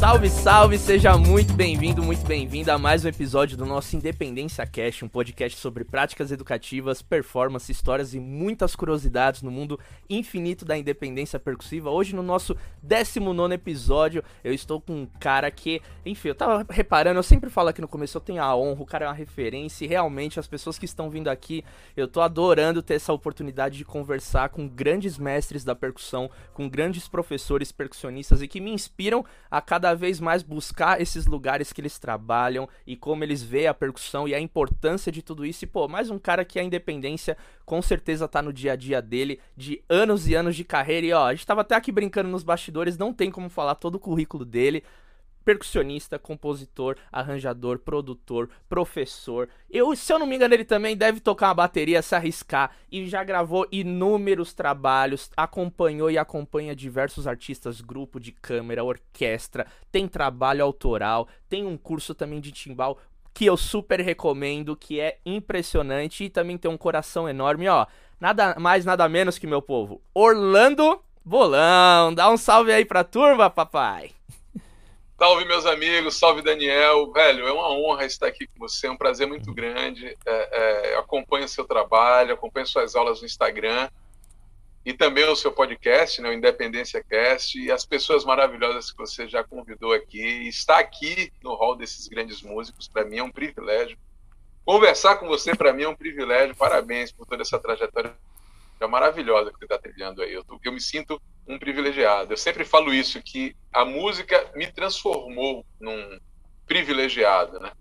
Salve, salve, seja muito bem-vindo, muito bem-vinda a mais um episódio do nosso Independência Cast, um podcast sobre práticas educativas, performance, histórias e muitas curiosidades no mundo infinito da independência percussiva. Hoje, no nosso 19 episódio, eu estou com um cara que, enfim, eu tava reparando, eu sempre falo aqui no começo, eu tenho a honra, o cara é uma referência e realmente as pessoas que estão vindo aqui, eu tô adorando ter essa oportunidade de conversar com grandes mestres da percussão, com grandes professores percussionistas e que me inspiram a cada cada vez mais buscar esses lugares que eles trabalham e como eles veem a percussão e a importância de tudo isso. E, pô, mais um cara que a independência com certeza tá no dia a dia dele, de anos e anos de carreira. E, ó, a gente tava até aqui brincando nos bastidores, não tem como falar todo o currículo dele percussionista, compositor, arranjador, produtor, professor. Eu, se eu não me engano, ele também deve tocar uma bateria, se arriscar e já gravou inúmeros trabalhos, acompanhou e acompanha diversos artistas, grupo de câmera, orquestra, tem trabalho autoral, tem um curso também de timbal que eu super recomendo, que é impressionante e também tem um coração enorme, ó. Nada mais, nada menos que meu povo. Orlando Bolão, dá um salve aí pra turma, papai. Salve, meus amigos, salve, Daniel. Velho, é uma honra estar aqui com você, é um prazer muito grande. É, é, acompanho o seu trabalho, acompanho suas aulas no Instagram e também o seu podcast, né, o Independência Cast, e as pessoas maravilhosas que você já convidou aqui. Estar aqui no hall desses grandes músicos, para mim é um privilégio. Conversar com você, para mim, é um privilégio. Parabéns por toda essa trajetória maravilhosa que você está trilhando aí. Eu, eu me sinto um privilegiado. Eu sempre falo isso, que a música me transformou num privilegiado, né?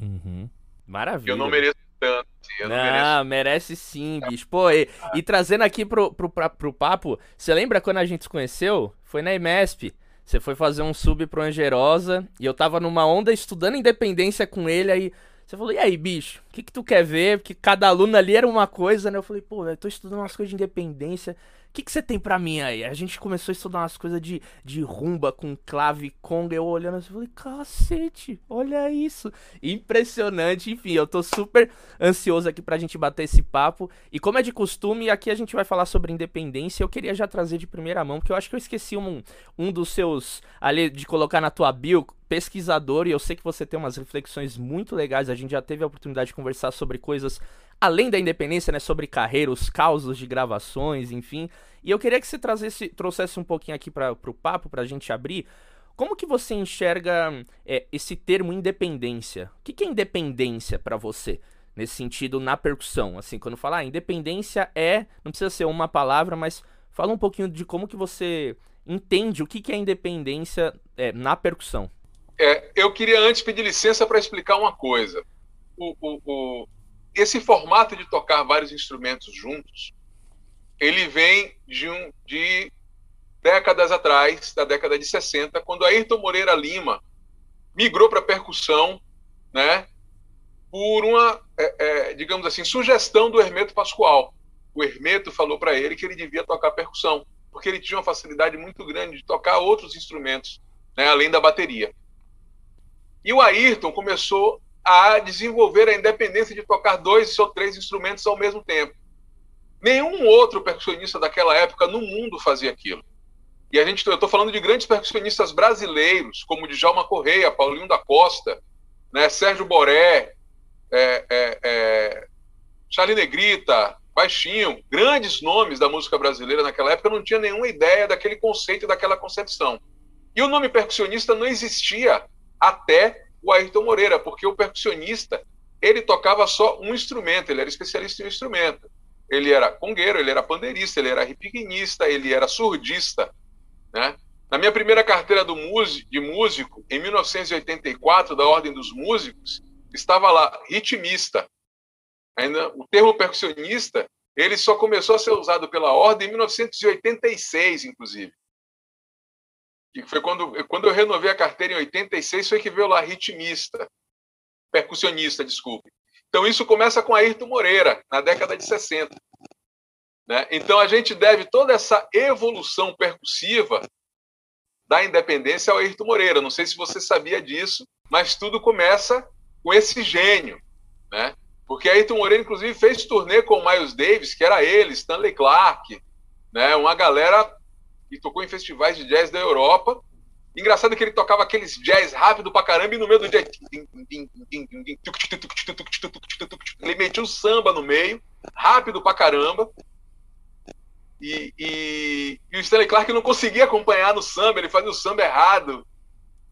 Uhum. Maravilha. Eu não mereço tanto. Assim, não, não mereço... merece sim, bicho. Pô, e, e, trazendo aqui pro, pro, pro, pro papo, você lembra quando a gente se conheceu? Foi na IMESP. Você foi fazer um sub pro Angerosa e eu tava numa onda estudando independência com ele, aí você falou, e aí, bicho, o que, que tu quer ver? Porque cada aluno ali era uma coisa, né? Eu falei, pô, eu tô estudando umas coisas de independência. O que, que você tem para mim aí? A gente começou a estudar umas coisas de, de rumba com clave conga. Eu olhando assim, falei, cacete, olha isso. Impressionante. Enfim, eu tô super ansioso aqui pra gente bater esse papo. E como é de costume, aqui a gente vai falar sobre independência. Eu queria já trazer de primeira mão, porque eu acho que eu esqueci um, um dos seus ali de colocar na tua bio pesquisador e eu sei que você tem umas reflexões muito legais. A gente já teve a oportunidade de conversar sobre coisas além da independência, né, sobre carreira, os causos de gravações, enfim. E eu queria que você trazesse, trouxesse um pouquinho aqui para o papo, para a gente abrir. Como que você enxerga é, esse termo independência? O que, que é independência para você? Nesse sentido, na percussão. Assim, quando falar ah, independência é. Não precisa ser uma palavra, mas fala um pouquinho de como que você entende o que, que é independência é, na percussão. É, eu queria antes pedir licença para explicar uma coisa. O, o, o, esse formato de tocar vários instrumentos juntos, ele vem de, um, de décadas atrás, da década de 60, quando Ayrton Moreira Lima migrou para percussão, né, por uma, é, é, digamos assim, sugestão do Hermeto Pascoal. O Hermeto falou para ele que ele devia tocar percussão, porque ele tinha uma facilidade muito grande de tocar outros instrumentos, né, além da bateria. E o Ayrton começou a desenvolver a independência de tocar dois ou três instrumentos ao mesmo tempo. Nenhum outro percussionista daquela época no mundo fazia aquilo. E a gente, eu estou falando de grandes percussionistas brasileiros, como Djalma Correia, Paulinho da Costa, né, Sérgio Boré, é, é, é, Charlie Negrita, Baixinho, grandes nomes da música brasileira naquela época não tinha nenhuma ideia daquele conceito, daquela concepção. E o nome percussionista não existia até o Ayrton Moreira, porque o percussionista ele tocava só um instrumento, ele era especialista em um instrumento. Ele era congueiro, ele era pandeirista, ele era ripiquinista, ele era surdista. Né? Na minha primeira carteira do de músico, em 1984, da Ordem dos Músicos, estava lá ritmista. Ainda, o termo percussionista ele só começou a ser usado pela Ordem em 1986, inclusive que foi quando, quando eu renovei a carteira em 86, foi que veio lá ritmista, percussionista, desculpe. Então isso começa com Ayrton Moreira, na década de 60. Né? Então a gente deve toda essa evolução percussiva da independência ao Ayrton Moreira. Não sei se você sabia disso, mas tudo começa com esse gênio, né? Porque Ayrton Moreira, inclusive, fez turnê com o Miles Davis, que era ele, Stanley Clark, né? Uma galera e tocou em festivais de jazz da Europa. engraçado que ele tocava aqueles jazz rápido pra caramba e no meio do jazz. Ele metia o samba no meio, rápido pra caramba. E, e, e o Stanley Clark não conseguia acompanhar no samba, ele fazia o samba errado.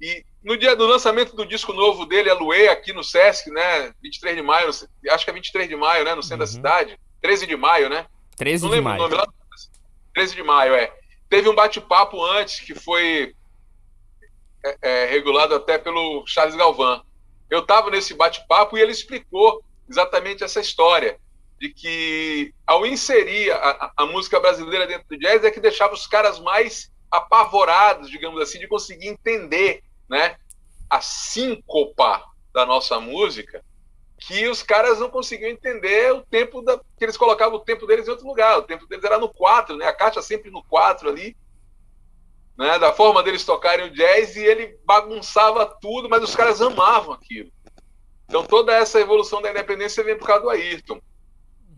E no dia do lançamento do disco novo dele, a Luê, aqui no Sesc, né? 23 de maio, acho que é 23 de maio, né? No centro uhum. da cidade. 13 de maio, né? 13 não de maio. O nome lá. 13 de maio, é. Teve um bate-papo antes que foi é, é, regulado até pelo Charles Galvão. Eu estava nesse bate-papo e ele explicou exatamente essa história de que ao inserir a, a, música brasileira dentro do jazz é que deixava os caras mais apavorados, digamos assim, de conseguir entender, né, a síncopa da nossa música, que os caras não conseguiam entender o tempo da que eles colocavam o tempo deles em outro lugar. O tempo deles era no 4, né? A caixa sempre no 4 ali. Né, da forma deles tocarem o jazz e ele bagunçava tudo, mas os caras amavam aquilo. Então toda essa evolução da independência vem por causa do Ayrton.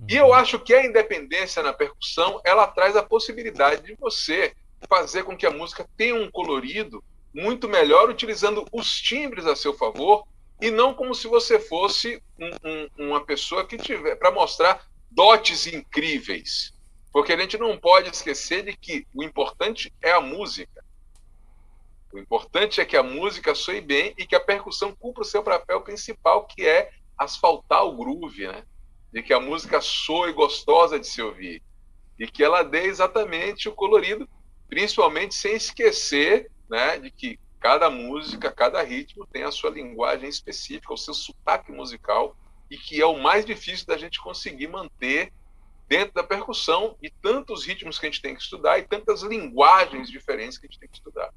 E eu acho que a independência na percussão, ela traz a possibilidade de você fazer com que a música tenha um colorido muito melhor utilizando os timbres a seu favor e não como se você fosse um, um, uma pessoa que tiver para mostrar dotes incríveis. Porque a gente não pode esquecer de que o importante é a música. O importante é que a música soe bem e que a percussão cumpra o seu papel principal, que é asfaltar o groove, né? de que a música soe gostosa de se ouvir e que ela dê exatamente o colorido, principalmente sem esquecer né, de que cada música, cada ritmo tem a sua linguagem específica, o seu sotaque musical e que é o mais difícil da gente conseguir manter dentro da percussão e tantos ritmos que a gente tem que estudar e tantas linguagens diferentes que a gente tem que estudar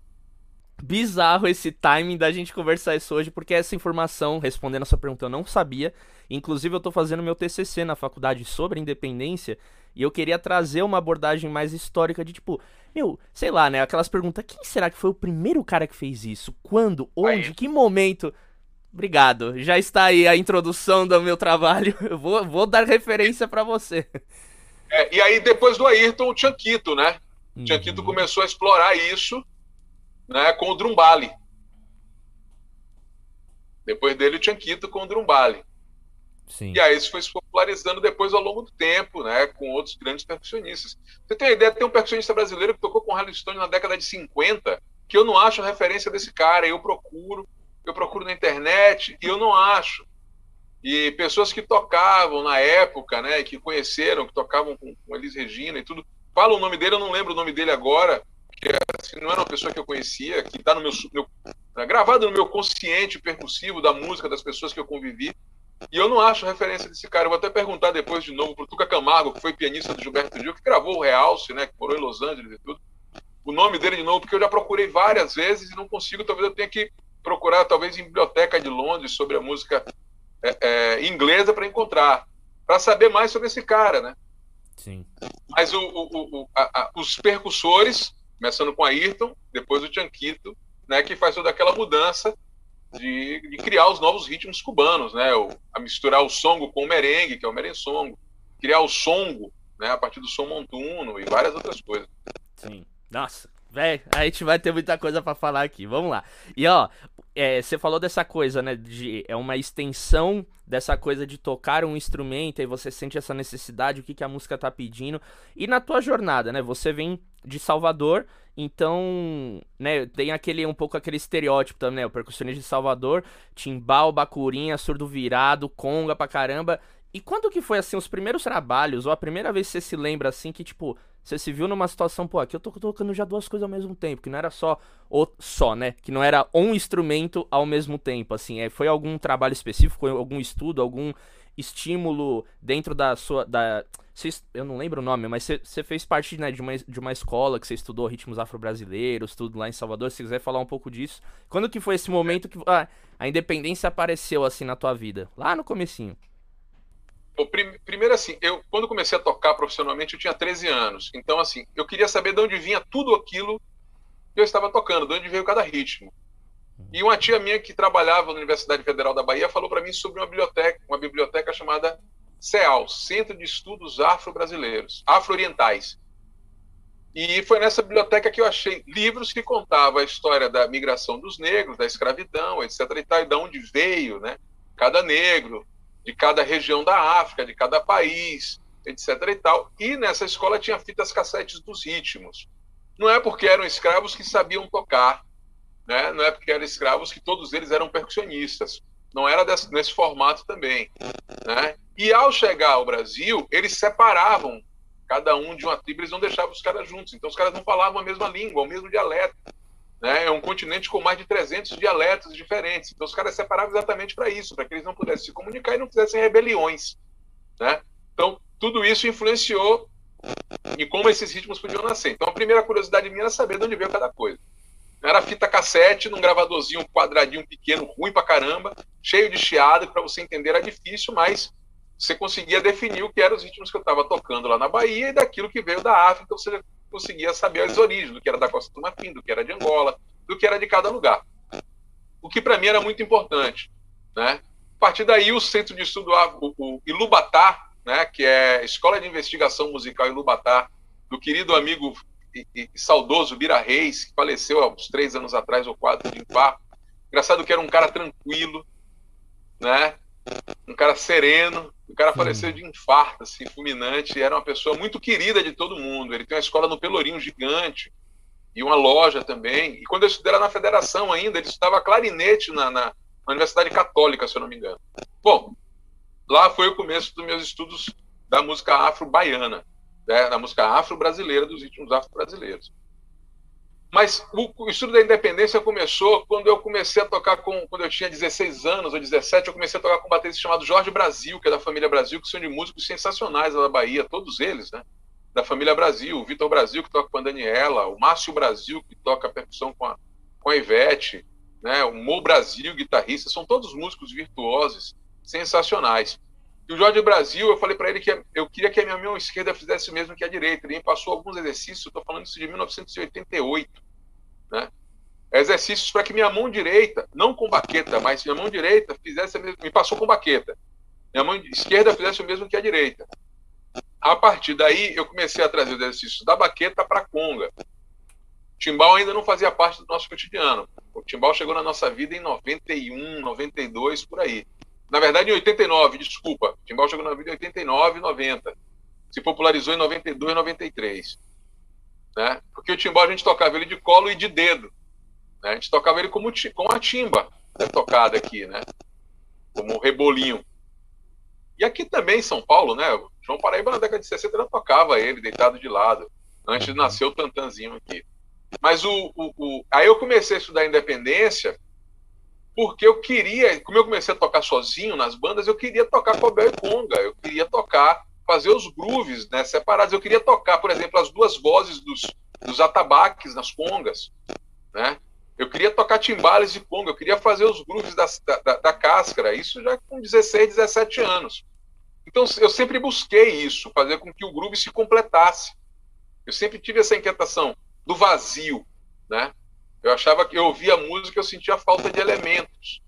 bizarro esse timing da gente conversar isso hoje, porque essa informação, respondendo a sua pergunta, eu não sabia. Inclusive, eu estou fazendo meu TCC na faculdade sobre independência e eu queria trazer uma abordagem mais histórica de tipo, meu, sei lá, né? Aquelas perguntas: quem será que foi o primeiro cara que fez isso? Quando? Onde? Aí. Que momento? Obrigado. Já está aí a introdução do meu trabalho. Eu vou, vou dar referência para você. É, e aí, depois do Ayrton, o Chanquito, né? O uhum. Chanquito começou a explorar isso né, com o Drumbali. Depois dele, o Chanquito com o Drumbali. Sim. E aí isso foi se popularizando depois ao longo do tempo, né, com outros grandes percussionistas. Você tem a ideia, tem um percussionista brasileiro que tocou com Harley Stone na década de 50, que eu não acho referência desse cara, eu procuro, eu procuro na internet e eu não acho. E pessoas que tocavam na época, né, que conheceram, que tocavam com, com Elis Regina e tudo, falam o nome dele, eu não lembro o nome dele agora, que assim, não era uma pessoa que eu conhecia, que está no meu, meu tá gravado no meu consciente percussivo da música das pessoas que eu convivi. E eu não acho referência desse cara. Eu vou até perguntar depois de novo pro Tuca Camargo, que foi pianista do Gilberto Gil, que gravou o Realce, né, que morou em Los Angeles e tudo. O nome dele de novo, porque eu já procurei várias vezes e não consigo. Talvez eu tenha que procurar, talvez, em biblioteca de Londres sobre a música é, é, inglesa para encontrar, para saber mais sobre esse cara, né? Sim. Mas o, o, o, a, a, os percussores começando com a Ayrton, depois o Chanquito, né, que faz toda aquela mudança de, de, criar os novos ritmos cubanos, né, o, a misturar o songo com o merengue, que é o merensongo, criar o songo, né, a partir do som montuno e várias outras coisas. Sim. Nossa, velho, a gente vai ter muita coisa para falar aqui. Vamos lá. E ó, é, você falou dessa coisa, né? De, é uma extensão dessa coisa de tocar um instrumento e você sente essa necessidade, o que, que a música tá pedindo. E na tua jornada, né? Você vem de Salvador, então, né, tem aquele um pouco aquele estereótipo também, né? O percussionista de Salvador, timbal, bacurinha, surdo virado, conga pra caramba. E quando que foi assim os primeiros trabalhos ou a primeira vez que você se lembra assim que tipo você se viu numa situação, pô, aqui eu tô tocando já duas coisas ao mesmo tempo, que não era só o só, né? Que não era um instrumento ao mesmo tempo, assim. É, foi algum trabalho específico, algum estudo, algum estímulo dentro da sua da eu não lembro o nome, mas você fez parte né, de, uma, de uma escola que você estudou ritmos afro-brasileiros, tudo lá em Salvador. Se quiser falar um pouco disso. Quando que foi esse momento que ah, a independência apareceu assim na tua vida? Lá no comecinho. Primeiro assim, eu quando comecei a tocar profissionalmente eu tinha 13 anos. Então assim, eu queria saber de onde vinha tudo aquilo que eu estava tocando, de onde veio cada ritmo. E uma tia minha que trabalhava na Universidade Federal da Bahia falou para mim sobre uma biblioteca, uma biblioteca chamada CEAL, Centro de Estudos Afro-Brasileiros, Afro-Orientais. E foi nessa biblioteca que eu achei livros que contavam a história da migração dos negros, da escravidão, etc. e tal, e de onde veio, né? Cada negro, de cada região da África, de cada país, etc. e tal. E nessa escola tinha fitas cassetes dos ritmos. Não é porque eram escravos que sabiam tocar, né? Não é porque eram escravos que todos eles eram percussionistas. Não era desse, nesse formato também, né? E ao chegar ao Brasil, eles separavam cada um de uma tribo, eles não deixavam os caras juntos. Então os caras não falavam a mesma língua, o mesmo dialeto. Né? É um continente com mais de 300 dialetos diferentes. Então os caras separavam exatamente para isso, para que eles não pudessem se comunicar e não fizessem rebeliões. Né? Então tudo isso influenciou em como esses ritmos podiam nascer. Então a primeira curiosidade minha era saber de onde veio cada coisa. Era fita cassete, num gravadorzinho quadradinho pequeno, ruim pra caramba, cheio de chiado, que para você entender era difícil, mas você conseguia definir o que eram os ritmos que eu estava tocando lá na Bahia e daquilo que veio da África, você conseguia saber as origens, do que era da Costa do Marfim, do que era de Angola, do que era de cada lugar. O que para mim era muito importante. Né? A partir daí, o Centro de Estudo, o, o Ilubatá, né, que é a Escola de Investigação Musical Ilubatá, do querido amigo e, e, saudoso Bira Reis, que faleceu há uns três anos atrás ou quatro de infarto. Engraçado que era um cara tranquilo, né? Um cara sereno, o cara faleceu de infarto, assim, fulminante, era uma pessoa muito querida de todo mundo. Ele tem uma escola no Pelourinho gigante e uma loja também. E quando eu estudei na federação ainda, ele estudava clarinete na, na, na Universidade Católica, se eu não me engano. Bom, lá foi o começo dos meus estudos da música afro-baiana, né, da música afro-brasileira, dos ritmos afro-brasileiros. Mas o, o, estudo da independência começou quando eu comecei a tocar com. Quando eu tinha 16 anos ou 17, eu comecei a tocar com um baterista chamado Jorge Brasil, que é da família Brasil, que são de músicos sensacionais da Bahia, todos eles, né? Da família Brasil, o Vitor Brasil, que toca com a Daniela, o Márcio Brasil, que toca percussão com a, com a Ivete, né? o Mo Brasil, guitarrista, são todos músicos virtuosos, sensacionais. E o Jorge Brasil, eu falei para ele que eu queria que a minha mão esquerda fizesse o mesmo que a direita. Ele me passou alguns exercícios, estou falando isso de 1988, né? Exercícios para que minha mão direita, não com baqueta, mas minha mão direita fizesse me passou com baqueta. Minha mão esquerda fizesse o mesmo que a direita. A partir daí, eu comecei a trazer os exercícios da baqueta para a conga. O timbal ainda não fazia parte do nosso cotidiano. O timbal chegou na nossa vida em 91, 92, por aí. Na verdade, em 89, desculpa. O timbal chegou na vida em 89 e 90. Se popularizou em 92 e 93. Né? Porque o timbal a gente tocava ele de colo e de dedo. Né? A gente tocava ele como, com a timba né, tocada aqui, né? Como um rebolinho. E aqui também em São Paulo, né? João Paraíba na década de 60 já tocava ele deitado de lado, antes de nascer o tantanzinho aqui. Mas o, o, o, aí eu comecei a estudar independência porque eu queria, como eu comecei a tocar sozinho nas bandas, eu queria tocar cobel e conga, eu queria tocar, fazer os grooves né, separados, eu queria tocar, por exemplo, as duas vozes dos, dos atabaques nas congas, né? Eu queria tocar timbales de conga, eu queria fazer os grooves da, da, da cáscara, isso já com 16, 17 anos. Então eu sempre busquei isso, fazer com que o groove se completasse. Eu sempre tive essa inquietação do vazio, né? Eu achava que eu ouvia música eu sentia falta de elementos.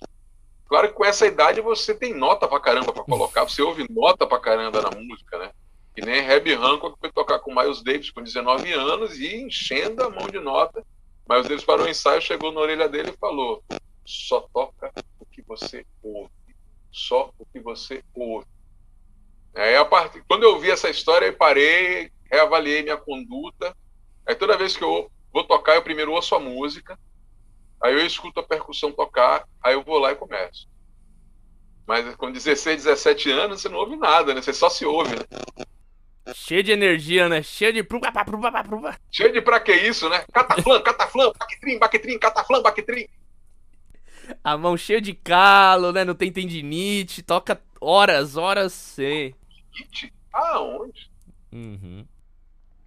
Claro que com essa idade você tem nota pra caramba pra colocar, você ouve nota pra caramba na música, né? Que nem Herbie Hancock foi tocar com Miles Davis com 19 anos e enchendo a mão de nota. Miles Davis parou o ensaio, chegou na orelha dele e falou: só toca o que você ouve. Só o que você ouve. Aí, a part... Quando eu vi essa história, eu parei, reavaliei minha conduta. Aí toda vez que eu vou tocar, eu primeiro ouço a música, aí eu escuto a percussão tocar, aí eu vou lá e começo. Mas com 16, 17 anos, você não ouve nada, né? Você só se ouve, né? Cheio de energia, né? Cheio de. Cheio de pra que isso, né? Cataflã, cataflã, baquetrim, baquetrim, cataflã, baquetrim. A mão cheia de calo, né? Não tem tendinite, toca horas, horas sem. Aonde? Uhum.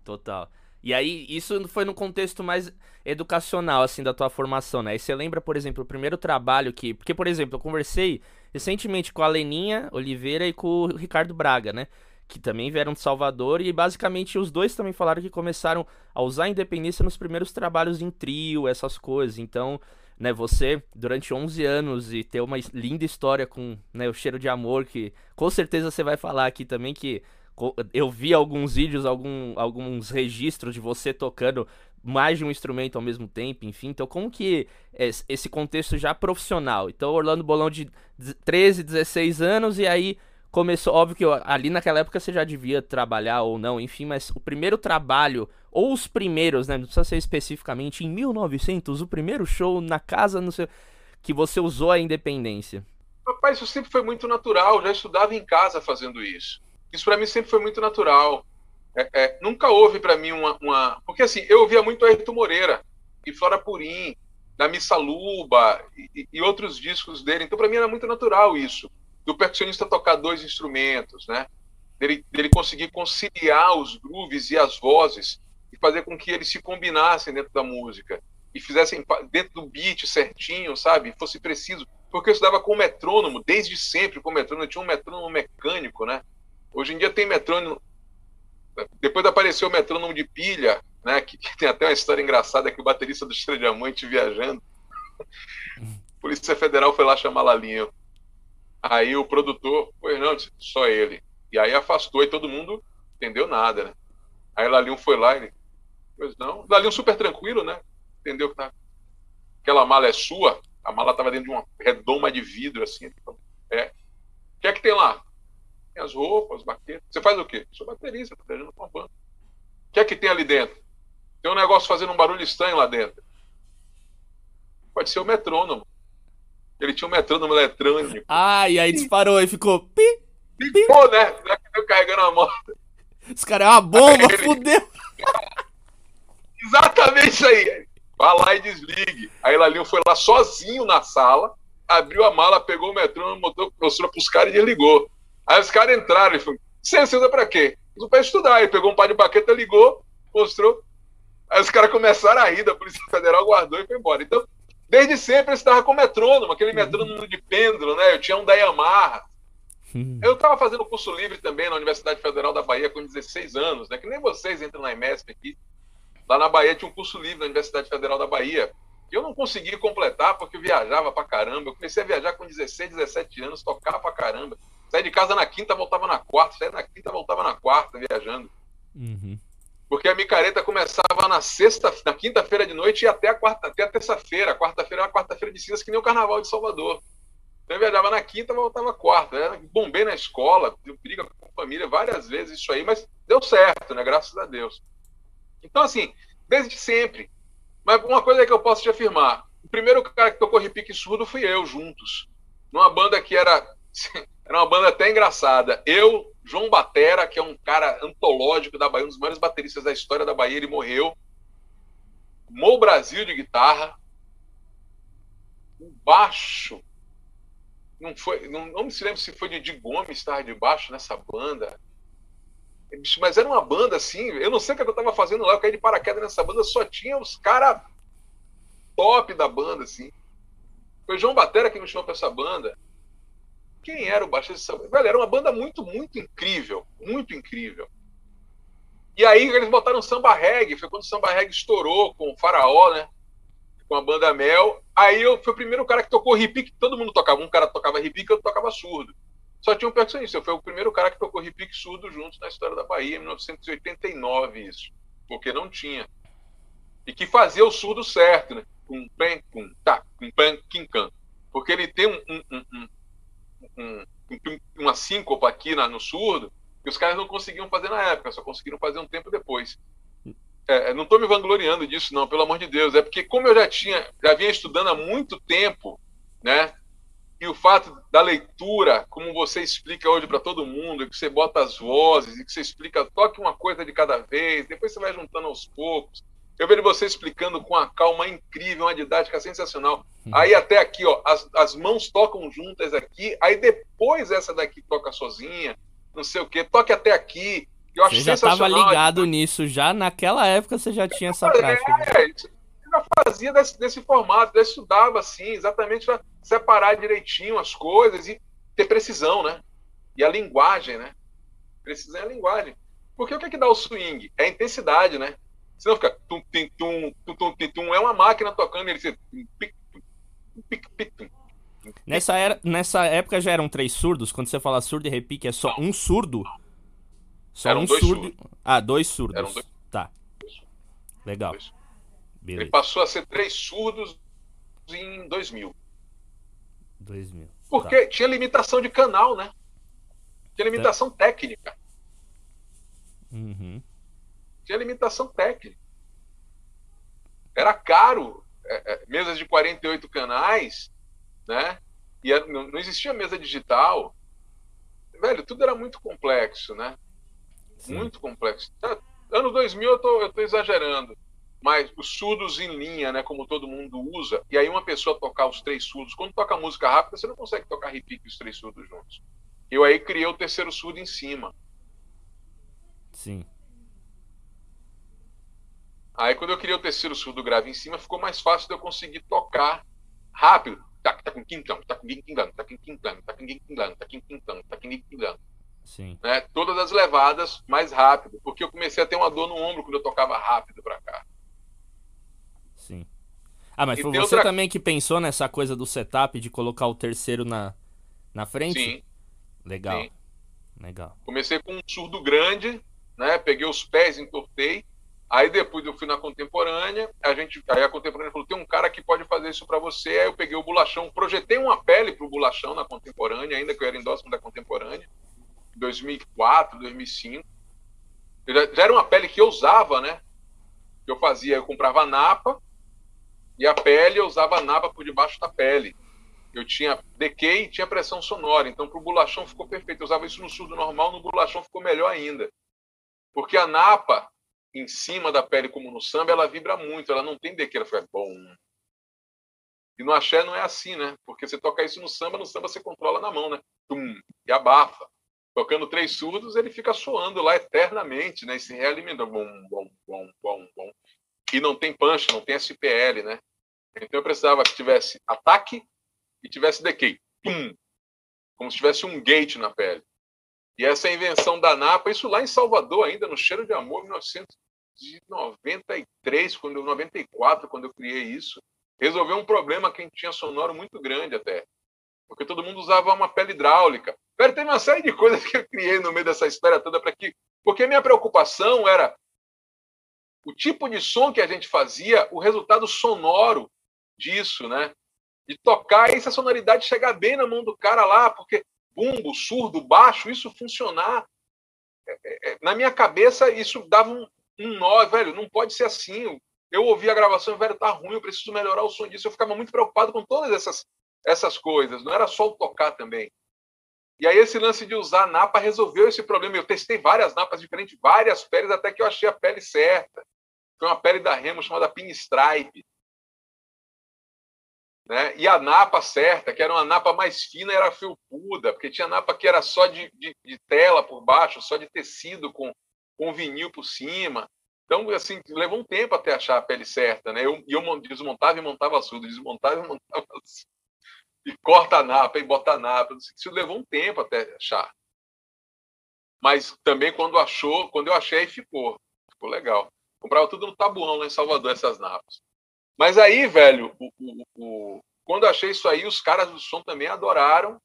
Total. E aí, isso foi no contexto mais educacional, assim, da tua formação, né? E você lembra, por exemplo, o primeiro trabalho que. Porque, por exemplo, eu conversei recentemente com a Leninha Oliveira e com o Ricardo Braga, né? Que também vieram de Salvador e basicamente os dois também falaram que começaram a usar a independência nos primeiros trabalhos em trio, essas coisas. Então, né, você durante 11 anos e ter uma linda história com né, o cheiro de amor, que com certeza você vai falar aqui também que eu vi alguns vídeos, algum, alguns registros de você tocando mais de um instrumento ao mesmo tempo, enfim. Então, como que esse contexto já profissional? Então, Orlando Bolão de 13, 16 anos e aí começou, óbvio que ali naquela época você já devia trabalhar ou não, enfim, mas o primeiro trabalho ou os primeiros, né, não precisa ser especificamente em 1900, o primeiro show na casa, que você usou a independência. Rapaz, isso sempre foi muito natural, já estudava em casa fazendo isso. Isso para mim sempre foi muito natural. É, é, nunca houve para mim uma, uma, Porque assim, eu ouvia muito Ayrton Moreira e Flora Purim, da Missa Luba e, e outros discos dele. Então para mim era muito natural isso. Do percussionista tocar dois instrumentos, né? Dele, dele conseguir conciliar os grooves e as vozes e fazer com que eles se combinassem dentro da música e fizessem dentro do beat certinho, sabe? Fosse preciso. Porque eu estudava com metrônomo, desde sempre com metrônomo. Eu tinha um metrônomo mecânico, né? Hoje em dia tem metrônomo. Depois apareceu o metrônomo de pilha, né? Que, que tem até uma história engraçada que o baterista do Estrela Diamante viajando. A Polícia Federal foi lá chamar Lalinho. Aí o produtor, pois não, só ele. E aí afastou e todo mundo entendeu nada, né? Aí Lalinho foi lá e ele, pois não. Lalinho super tranquilo, né? Entendeu que tá. Aquela mala é sua, a mala estava dentro de uma redoma de vidro, assim. É. O que é que tem lá? Tem as roupas, as baquetas. Você faz o quê? Sou baterista, tô viajando com uma banda. O que é que tem ali dentro? Tem um negócio fazendo um barulho estranho lá dentro. Pode ser o metrônomo. Ele tinha um metrônomo eletrônico. Ah, e aí disparou e ficou. Pi, pi. Pô, né? Já que deu carregando a moto. Os caras é uma bomba, ele... fudeu. Exatamente isso aí. Vá lá e desligue. Aí Lalinho foi lá sozinho na sala, abriu a mala, pegou o metrônomo, mostrou pros caras e desligou. Aí os caras entraram e falaram: usa pra quê? Usa pra estudar. Ele pegou um par de baqueta, ligou, mostrou. Aí os caras começaram a rir, da Polícia Federal guardou e foi embora. Então, desde sempre eu estava com metrônomo, aquele uhum. metrônomo de pêndulo, né? Eu tinha um da Yamaha. Uhum. Eu estava fazendo curso livre também na Universidade Federal da Bahia com 16 anos, né? Que nem vocês entram na IMESP aqui. Lá na Bahia tinha um curso livre na Universidade Federal da Bahia. Eu não consegui completar porque eu viajava pra caramba. Eu comecei a viajar com 16, 17 anos, tocar pra caramba. Saí de casa na quinta, voltava na quarta. Saí na quinta, voltava na quarta, viajando. Uhum. Porque a micareta começava na sexta, na quinta-feira de noite e até a quarta, até a terça-feira. Quarta-feira era a quarta-feira de cinzas, que nem o carnaval de Salvador. Então eu viajava na quinta, voltava quarta. Né? Bombei na escola, briga com a família várias vezes isso aí, mas deu certo, né? Graças a Deus. Então, assim, desde sempre. Mas uma coisa que eu posso te afirmar: o primeiro cara que tocou repique surdo fui eu, juntos. Numa banda que era Era uma banda até engraçada. Eu, João Batera, que é um cara antológico da Bahia, um dos maiores bateristas da história da Bahia, ele morreu. Mo Brasil de guitarra. O baixo. Não foi, não, não me lembro se foi Didi Gomes estar de baixo nessa banda. Mas era uma banda assim, eu não sei o que eu estava fazendo lá, eu caí de paraquedas nessa banda, só tinha os caras top da banda, assim. Foi João Batera que me chamou para essa banda quem era o baixista Velho, era uma banda muito, muito incrível. Muito incrível. E aí eles botaram samba reggae. Foi quando o samba reggae estourou com o Faraó, né? Com a banda Mel. Aí eu fui o primeiro cara que tocou hip que todo mundo tocava. Um cara tocava hip e outro tocava surdo. Só tinha um percussionista. Eu fui o primeiro cara que tocou hip surdo juntos na história da Bahia, em 1989, isso. Porque não tinha. E que fazia o surdo certo, né? Com pen, com tá, com pan, quincan. Porque ele tem um, um, um, um, uma síncopa aqui na, no surdo que os caras não conseguiam fazer na época, só conseguiram fazer um tempo depois. É, é não estou me vangloriando disso, não, pelo amor de Deus. É porque, como eu já tinha, já vinha estudando há muito tempo, né? E o fato da leitura, como você explica hoje para todo mundo, que você bota as vozes e que você explica, toque uma coisa de cada vez, depois você vai juntando aos poucos. Eu vejo você explicando com uma calma incrível, uma didática sensacional. Uhum. Aí até aqui, ó, as, as mãos tocam juntas aqui, aí depois essa daqui toca sozinha, não sei o quê, toque até aqui. Eu acho você já estava ligado nisso, já naquela época você já tinha essa prática. É, eu já fazia desse, desse formato, já estudava assim, exatamente para separar direitinho as coisas e ter precisão, né? E a linguagem, né? Precisão é a linguagem. Porque o que, é que dá o swing? É a intensidade, né? Senão fica tum, tum, tum, tum, tum, tum, tum, é uma máquina tocando, ele fica Nessa, era, nessa época já eram três surdos? Quando você fala surdo e repique, é só um surdo? Só Eram um surdo. Surdos. Ah, dois surdos. Eram dois... Tá. Legal. Dois. Ele passou a ser três surdos em 2000. 2000. Porque tá. tinha limitação de canal, né? Tinha limitação tá. técnica. Uhum. Tinha limitação técnica. Era caro. É, é, mesas de 48 canais, né? E não, não existia mesa digital. Velho, tudo era muito complexo, né? Sim. Muito complexo. Tá, ano 2000 eu tô, eu tô exagerando mas os surdos em linha, né, como todo mundo usa, e aí uma pessoa tocar os três surdos, quando toca música rápida, você não consegue tocar repique os três surdos juntos. Eu aí criei o terceiro surdo em cima. Sim. Aí quando eu criei o terceiro surdo grave em cima, ficou mais fácil de eu conseguir tocar rápido. Tá, tá com quintão, tá com quintão, tá com quintão, tá com quintão, tá com quintão, tá com quintão. Sim. Né? Todas as levadas mais rápido, porque eu comecei a ter uma dor no ombro quando eu tocava rápido para cá. Sim. Ah, mas e foi você outra... também que pensou nessa coisa do setup de colocar o terceiro na, na frente? Sim. Legal. Sim. Legal. Comecei com um surdo grande, né? Peguei os pés, entortei. Aí depois eu fui na contemporânea, a gente, aí a contemporânea falou: "Tem um cara que pode fazer isso para você". Aí eu peguei o bolachão, projetei uma pele pro bolachão na contemporânea, ainda que eu era endóssimo da contemporânea, 2004, 2005. Já, já era uma pele que eu usava, né? Que eu fazia, eu comprava napa, e a pele, eu usava a napa por debaixo da pele. Eu tinha decay e tinha pressão sonora. Então, para o bolachão ficou perfeito. Eu usava isso no surdo normal, no bolachão ficou melhor ainda. Porque a napa, em cima da pele, como no samba, ela vibra muito. Ela não tem ela fica bom. E no axé não é assim, né? Porque você toca isso no samba, no samba você controla na mão, né? Tum, e abafa. Tocando três surdos, ele fica soando lá eternamente, né? E se realimenta. Bom, bom, bom, bom, bom e não tem punch, não tem SPL, né? Então eu precisava que tivesse ataque e tivesse decay. Pum! Como se tivesse um gate na pele. E essa invenção da Napa, isso lá em Salvador ainda, no Cheiro de Amor, 1993, quando eu, 94, quando eu criei isso, resolveu um problema que a gente tinha sonoro muito grande até. Porque todo mundo usava uma pele hidráulica. Velho, tem uma série de coisas que eu criei no meio dessa história toda para que. Porque minha preocupação era o tipo de som que a gente fazia, o resultado sonoro disso, né? De tocar e essa sonoridade chegar bem na mão do cara lá, porque bumbo, surdo, baixo, isso funcionar. É, é, é, na minha cabeça, isso dava um, um nó, velho, não pode ser assim. Eu ouvi a gravação, velho, tá ruim, eu preciso melhorar o som disso. Eu ficava muito preocupado com todas essas, essas coisas, não era só o tocar também. E aí esse lance de usar a napa resolveu esse problema. Eu testei várias napas diferentes, várias peles, até que eu achei a pele certa. Foi uma pele da Remo chamada Pinstripe. Né? E a napa certa, que era uma napa mais fina, era felpuda, porque tinha napa que era só de, de, de tela por baixo, só de tecido com, com vinil por cima. Então, assim, levou um tempo até achar a pele certa, né? Eu, eu desmontava e montava surdo, desmontava e montava surdo. E corta a napa e bota a napa. Isso levou um tempo até achar. Mas também quando achou, quando eu achei, ficou. Ficou legal. Comprava tudo no tabuão lá em Salvador, essas napas. Mas aí, velho, o, o, o, quando achei isso aí, os caras do som também adoraram.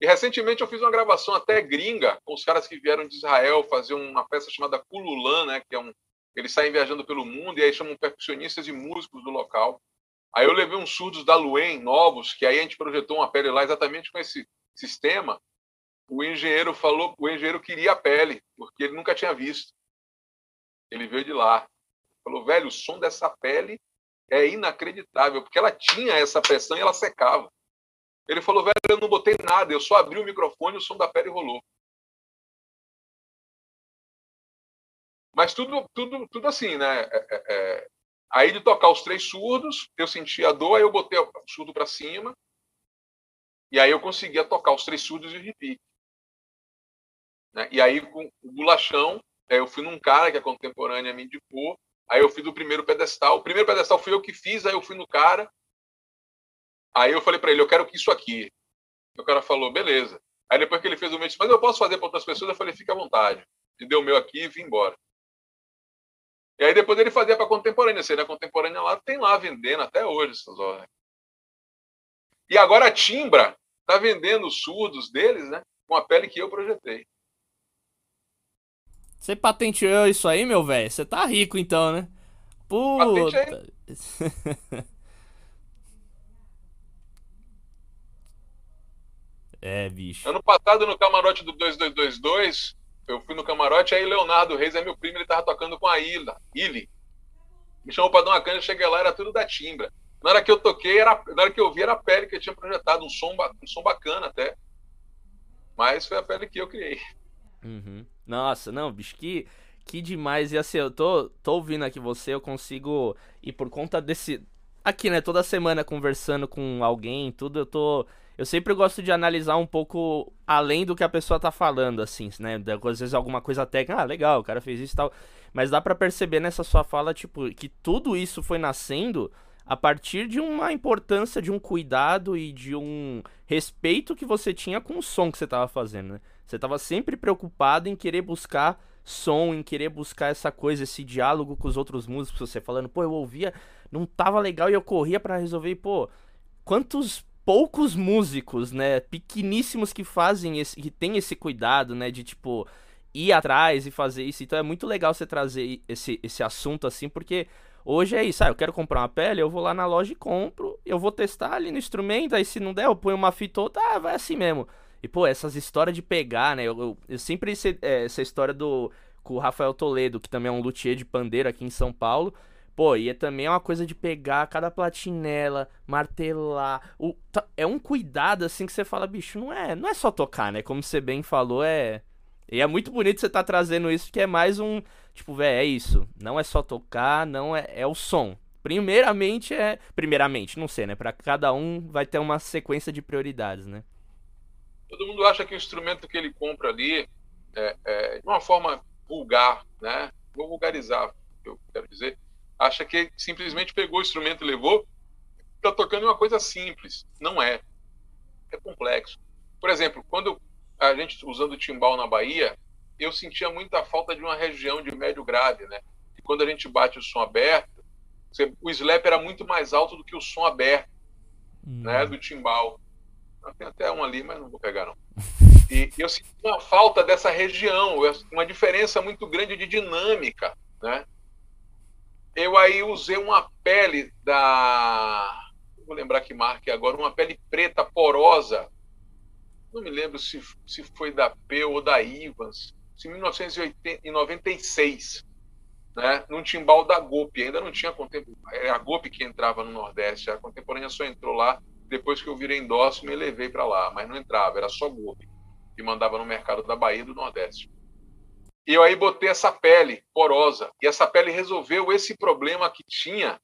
E recentemente eu fiz uma gravação até gringa com os caras que vieram de Israel fazer uma peça chamada Kululan, né? Que é um. Eles saem viajando pelo mundo e aí chamam percussionistas e músicos do local. Aí eu levei uns surdos da Luen novos, que aí a gente projetou uma pele lá exatamente com esse sistema. O engenheiro falou, o engenheiro queria a pele, porque ele nunca tinha visto. Ele veio de lá. Falou, velho, o som dessa pele é inacreditável, porque ela tinha essa pressão e ela secava. Ele falou, velho, eu não botei nada, eu só abri o microfone o som da pele rolou. Mas tudo, tudo, tudo assim, né? É, é, é... Aí de tocar os três surdos, eu senti a dor, aí eu botei o surdo para cima, e aí eu conseguia tocar os três surdos e repeat. Né? E aí, com o bolachão, eu fui num cara que a contemporânea me indicou, Aí eu fiz o primeiro pedestal. O primeiro pedestal fui eu que fiz, aí eu fui no cara. Aí eu falei para ele, eu quero que isso aqui. O cara falou, beleza. Aí depois que ele fez o meu, mas eu posso fazer para outras pessoas? Eu falei, fica à vontade. E deu o meu aqui e vim embora. E aí depois ele fazia para contemporânea. Assim, na contemporânea lá tem lá vendendo até hoje essas ordens. E agora a Timbra está vendendo os surdos deles, né? Com a pele que eu projetei. Você patenteou isso aí, meu velho? Você tá rico então, né? Puta. é, bicho. Ano passado, no camarote do 2222, eu fui no camarote, aí Leonardo Reis é meu primo, ele tava tocando com a Ilha, Illy. Me chamou pra dar uma canja, cheguei lá, era tudo da timbra. Na hora que eu toquei, era, na hora que eu vi, era a pele que eu tinha projetado, um som, um som bacana até. Mas foi a pele que eu criei. Uhum. Nossa, não, bicho, que, que demais. E assim, eu tô, tô ouvindo aqui você, eu consigo. E por conta desse. Aqui, né, toda semana conversando com alguém, tudo, eu tô. Eu sempre gosto de analisar um pouco além do que a pessoa tá falando, assim, né? Às vezes alguma coisa técnica, ah, legal, o cara fez isso e tal. Mas dá para perceber nessa sua fala, tipo, que tudo isso foi nascendo a partir de uma importância, de um cuidado e de um respeito que você tinha com o som que você estava fazendo, né? Você estava sempre preocupado em querer buscar som, em querer buscar essa coisa, esse diálogo com os outros músicos, você falando, pô, eu ouvia, não tava legal e eu corria para resolver, e, pô, quantos poucos músicos, né, pequeníssimos que fazem esse, que tem esse cuidado, né, de tipo ir atrás e fazer isso. Então é muito legal você trazer esse, esse assunto assim, porque Hoje é isso, ah, eu quero comprar uma pele, eu vou lá na loja e compro, eu vou testar ali no instrumento, aí se não der, eu ponho uma fita outra, ah, vai assim mesmo. E, pô, essas histórias de pegar, né, eu, eu, eu sempre, esse, é, essa história do, com o Rafael Toledo, que também é um luthier de pandeiro aqui em São Paulo, Pô, e é também uma coisa de pegar cada platinela, martelar. O, é um cuidado assim que você fala, bicho, não é, não é só tocar, né? Como você bem falou, é. E é muito bonito você estar tá trazendo isso, que é mais um. Tipo, velho, é isso. Não é só tocar, não é, é o som. Primeiramente é. Primeiramente, não sei, né? Para cada um vai ter uma sequência de prioridades, né? Todo mundo acha que o instrumento que ele compra ali é, é de uma forma vulgar, né? Vou vulgarizar eu quero dizer. Acha que simplesmente pegou o instrumento e levou, tá tocando uma coisa simples. Não é. É complexo. Por exemplo, quando a gente usando o timbal na Bahia, eu sentia muita falta de uma região de médio grave, né? E quando a gente bate o som aberto, você, o slap era muito mais alto do que o som aberto, hum. né? Do timbal. Tem até um ali, mas não vou pegar não. E eu senti uma falta dessa região, uma diferença muito grande de dinâmica, né? Eu aí usei uma pele da, vou lembrar que marca agora, uma pele preta porosa. Não me lembro se, se foi da P ou da Ivans em 1996, né, num timbal da GOP. Ainda não tinha era a GOP que entrava no Nordeste, a contemporânea só entrou lá depois que eu virei endócio e me levei para lá, mas não entrava, era só GOP que mandava no mercado da Bahia do Nordeste. E eu aí botei essa pele porosa, e essa pele resolveu esse problema que tinha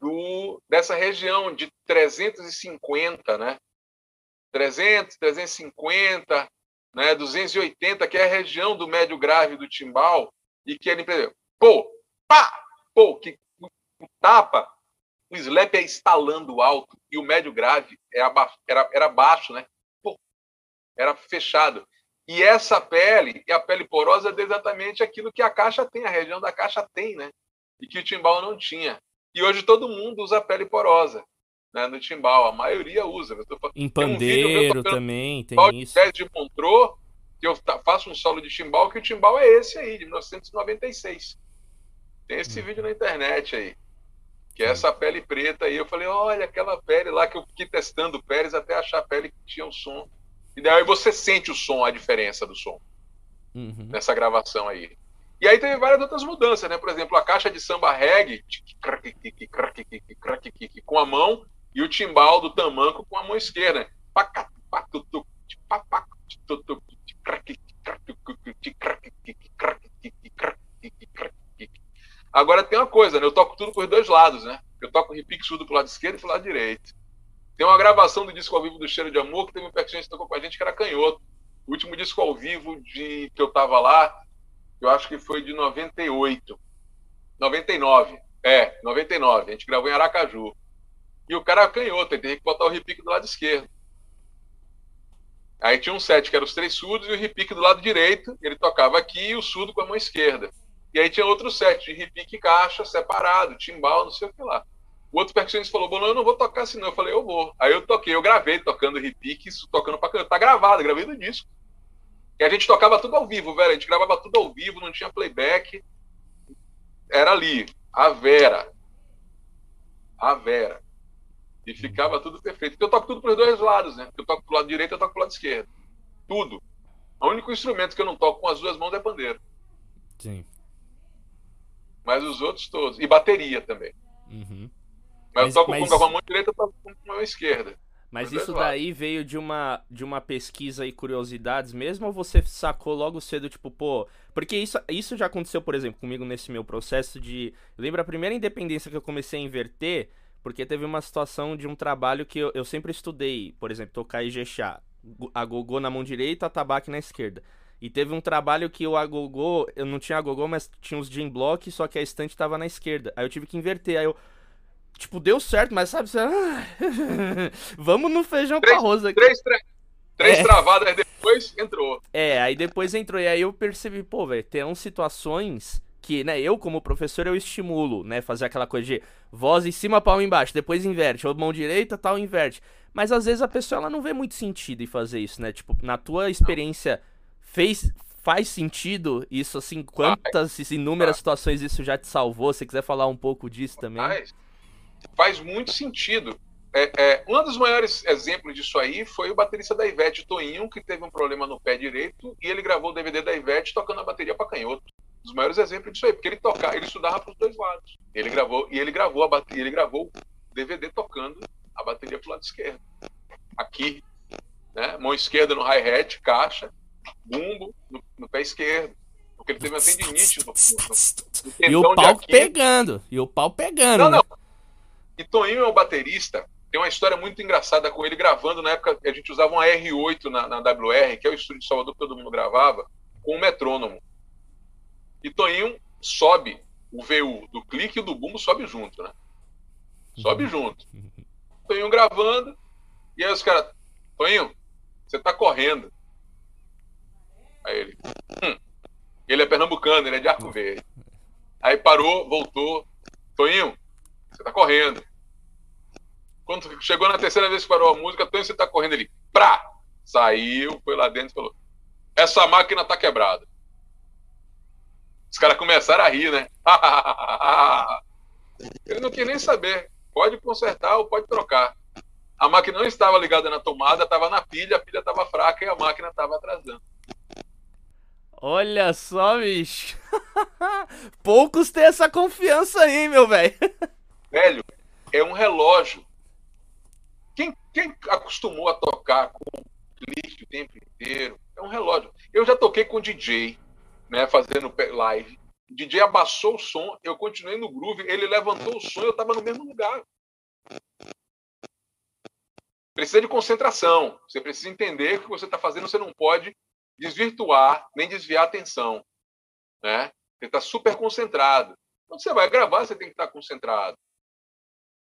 do, dessa região de 350, né? 300, 350, né, 280, que é a região do médio grave do timbal, e que ele pô, pá, pô, que o tapa, o slap é estalando alto e o médio grave é aba, era, era baixo, né? Pô, era fechado. E essa pele, e a pele porosa é exatamente aquilo que a caixa tem, a região da caixa tem, né? E que o timbal não tinha. E hoje todo mundo usa pele porosa né, no timbal. A maioria usa. em pandeiro um também, tem isso. de Montreux, que eu faço um solo de timbal, que o timbal é esse aí, de 1996. Tem esse hum. vídeo na internet aí. Que é essa pele preta aí. Eu falei, olha, aquela pele lá que eu fiquei testando pele até achar a pele que tinha o som. E daí você sente o som, a diferença do som. Uhum. Nessa gravação aí. E aí teve várias outras mudanças, né? Por exemplo, a caixa de samba reggae com a mão e o timbal do tamanco com a mão esquerda. Agora tem uma coisa, né? Eu toco tudo por dois lados, né? Eu toco repique surdo pro lado esquerdo e pro lado direito. Tem uma gravação do disco ao vivo do Cheiro de Amor que teve um percussionista que tocou com a gente que era canhoto. O último disco ao vivo de que eu tava lá, eu acho que foi de 98. 99. É, 99. A gente gravou em Aracaju. E o cara canhoto, ele teria que botar o repique do lado esquerdo. Aí tinha um set que era os três surdos e o repique do lado direito, ele tocava aqui e o surdo com a mão esquerda. E aí tinha outro set de repique e caixa separado, timbal, não sei o que lá. O outro percussionista falou, bom, eu não vou tocar assim não. Eu falei, eu vou. Aí eu toquei, eu gravei tocando repique, isso tocando pra cantar. Tá gravado, gravei no disco. E a gente tocava tudo ao vivo, velho. A gente gravava tudo ao vivo, não tinha playback. Era ali, a Vera. A Vera. E ficava tudo perfeito. Porque eu toco tudo para os dois lados, né? Eu toco pro lado direito, eu toco pro lado esquerdo. Tudo. O único instrumento que eu não toco com as duas mãos é pandeiro. Sim. Mas os outros todos. E bateria também. Uhum. Mas, mas, eu toco mas... com a mão direita, eu toco com a mão esquerda. Mas isso daí veio de uma, de uma pesquisa e curiosidades mesmo, ou você sacou logo cedo, tipo, pô. Porque isso, isso já aconteceu, por exemplo, comigo nesse meu processo de. Lembra a primeira independência que eu comecei a inverter? Porque teve uma situação de um trabalho que eu, eu sempre estudei, por exemplo, tocar Ijexá. A gogô na mão direita, a tabaque na esquerda. E teve um trabalho que o agogô, eu não tinha agogô, mas tinha os gym block, só que a estante tava na esquerda. Aí eu tive que inverter. Aí eu, tipo, deu certo, mas sabe, você... vamos no feijão três, com arroz aqui. Três, três, três é. travadas depois entrou. É, aí depois entrou. E aí eu percebi, pô, velho, tem situações que, né, eu como professor eu estimulo, né, fazer aquela coisa de voz em cima, palma embaixo, depois inverte, ou mão direita, tal, inverte. Mas às vezes a pessoa ela não vê muito sentido em fazer isso, né? Tipo, na tua experiência fez faz sentido isso assim, quantas inúmeras situações isso já te salvou? Se quiser falar um pouco disso também. Faz, faz muito sentido. É, é, um dos maiores exemplos disso aí foi o baterista da Ivete, Toinho, que teve um problema no pé direito e ele gravou o DVD da Ivete tocando a bateria para canhoto. Um dos maiores exemplos disso aí, porque ele tocava, ele estudava para os dois lados. Ele gravou e ele gravou a bateria, ele gravou o DVD tocando a bateria para o lado esquerdo. Aqui, né? Mão esquerda no hi-hat, caixa, bumbo no, no, pé esquerdo. Porque ele teve uma tendinite no, no, no E o pau pegando. E o pau pegando. Não, né? não. E Toninho é o baterista. Tem uma história muito engraçada com ele gravando na época a gente usava uma R8 na, na WR, que é o estúdio de Salvador que todo mundo gravava, com um metrônomo. E Toninho sobe o VU do clique e do bumbo sobe junto, né? Sobe uhum. junto. Toninho gravando, e aí os caras, Toninho, você tá correndo. Aí ele, hum. ele é pernambucano, ele é de Arco Verde. Aí parou, voltou. Toninho, você tá correndo. Quando chegou na terceira vez que parou a música, Toninho, você tá correndo. Ele, pra! Saiu, foi lá dentro e falou: Essa máquina tá quebrada. Os caras começaram a rir, né? ele não quis nem saber. Pode consertar ou pode trocar. A máquina não estava ligada na tomada, estava na pilha, a pilha estava fraca e a máquina estava atrasando. Olha só, bicho. Poucos têm essa confiança aí, meu velho. Velho, é um relógio. Quem, quem acostumou a tocar com clique o tempo inteiro, é um relógio. Eu já toquei com DJ, né, fazendo live. O DJ abaixou o som, eu continuei no groove, ele levantou o som, eu estava no mesmo lugar. Precisa de concentração. Você precisa entender o que você está fazendo, você não pode desvirtuar, nem desviar a atenção. Né? Você está super concentrado. Quando você vai gravar, você tem que estar tá concentrado.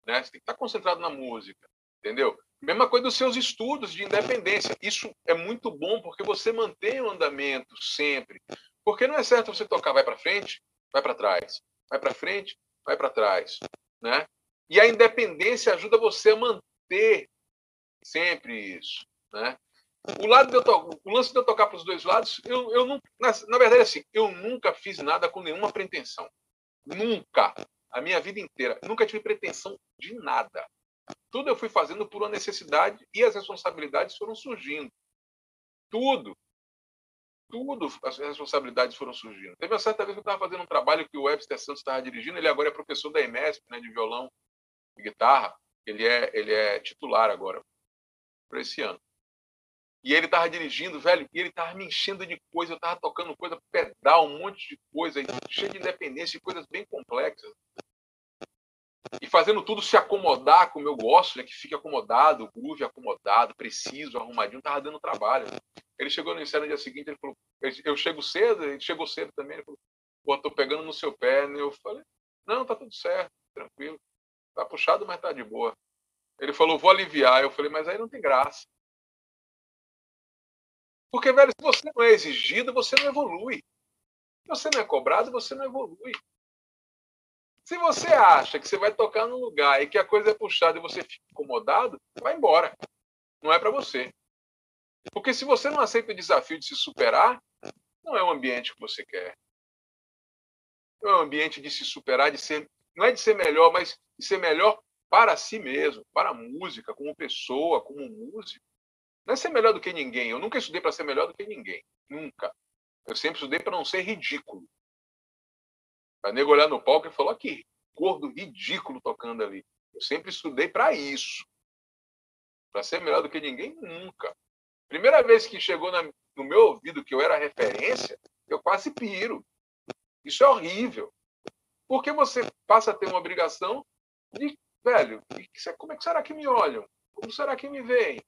Né? Você tem que estar tá concentrado na música. Entendeu? Mesma coisa dos seus estudos de independência. Isso é muito bom porque você mantém o andamento sempre. Porque não é certo você tocar vai para frente, vai para trás, vai para frente, vai para trás, né? E a independência ajuda você a manter sempre isso, né? O, lado de eu to... o lance de eu tocar para os dois lados, eu, eu não, na, na verdade, assim, eu nunca fiz nada com nenhuma pretensão. Nunca. A minha vida inteira. Nunca tive pretensão de nada. Tudo eu fui fazendo por uma necessidade e as responsabilidades foram surgindo. Tudo. Tudo as responsabilidades foram surgindo. Teve uma certa vez que eu estava fazendo um trabalho que o Webster Santos estava dirigindo, ele agora é professor da EMESP, né, de violão e guitarra. Ele é, ele é titular agora, para esse ano. E ele tava dirigindo, velho, e ele tava me enchendo de coisa, eu tava tocando coisa, pedal, um monte de coisa, cheio de independência, de coisas bem complexas. E fazendo tudo se acomodar como eu gosto, né? Que fique acomodado, groove acomodado, preciso, arrumadinho, tava dando trabalho. Ele chegou no ensaio no dia seguinte, ele falou, eu chego cedo, ele chegou cedo também, ele falou, pô, tô pegando no seu pé, né? Eu falei, não, tá tudo certo, tranquilo. Tá puxado, mas tá de boa. Ele falou, vou aliviar. Eu falei, mas aí não tem graça. Porque, velho, se você não é exigido, você não evolui. Se você não é cobrado, você não evolui. Se você acha que você vai tocar num lugar e que a coisa é puxada e você fica incomodado, vai embora. Não é para você. Porque se você não aceita o desafio de se superar, não é o ambiente que você quer. Não é um ambiente de se superar, de ser, não é de ser melhor, mas de ser melhor para si mesmo, para a música, como pessoa, como músico. Não é ser melhor do que ninguém. Eu nunca estudei para ser melhor do que ninguém. Nunca. Eu sempre estudei para não ser ridículo. Para nego olhar no palco e falar que gordo ridículo tocando ali. Eu sempre estudei para isso. Para ser melhor do que ninguém, nunca. Primeira vez que chegou na, no meu ouvido que eu era referência, eu quase piro. Isso é horrível. Porque você passa a ter uma obrigação de, velho, como é que será que me olham? Como será que me veem?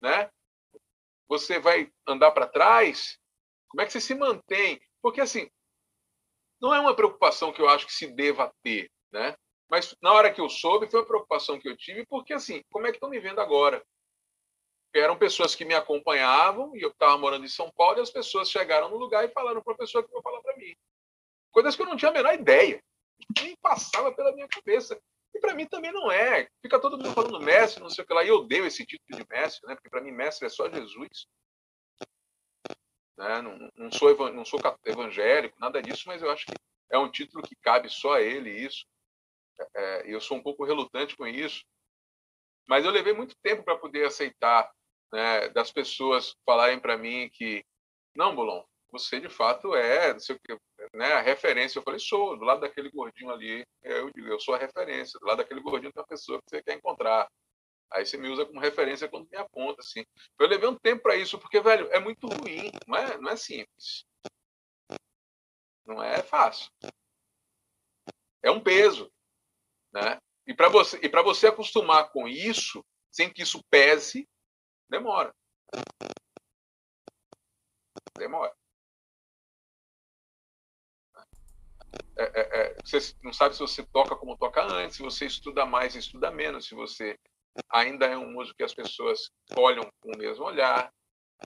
Né? Você vai andar para trás? Como é que você se mantém? Porque assim, não é uma preocupação que eu acho que se deva ter, né? Mas na hora que eu soube, foi uma preocupação que eu tive, porque assim, como é que estão me vendo agora? Eram pessoas que me acompanhavam, e eu estava morando em São Paulo, e as pessoas chegaram no lugar e falaram para a pessoa que vai falar para mim. Coisas que eu não tinha a menor ideia. Nem passava pela minha cabeça. E para mim também não é. Fica todo mundo falando mestre, não sei o que lá. E eu odeio esse título de mestre, né? porque para mim mestre é só Jesus. Né? Não, não, sou, não sou evangélico, nada disso, mas eu acho que é um título que cabe só a ele isso. É, eu sou um pouco relutante com isso. Mas eu levei muito tempo para poder aceitar né, das pessoas falarem para mim que, não, Bolon, você de fato é, não sei o que, né, a referência. Eu falei, sou, do lado daquele gordinho ali, eu eu sou a referência. Do lado daquele gordinho tem uma pessoa que você quer encontrar. Aí você me usa como referência quando me aponta, assim. Eu levei um tempo para isso, porque, velho, é muito ruim, não é, não é simples. Não é fácil. É um peso, né? E para você, e para você acostumar com isso, sem que isso pese, demora. Demora. É, é, é, você não sabe se você toca como toca antes, se você estuda mais, estuda menos, se você ainda é um músico que as pessoas olham com o mesmo olhar,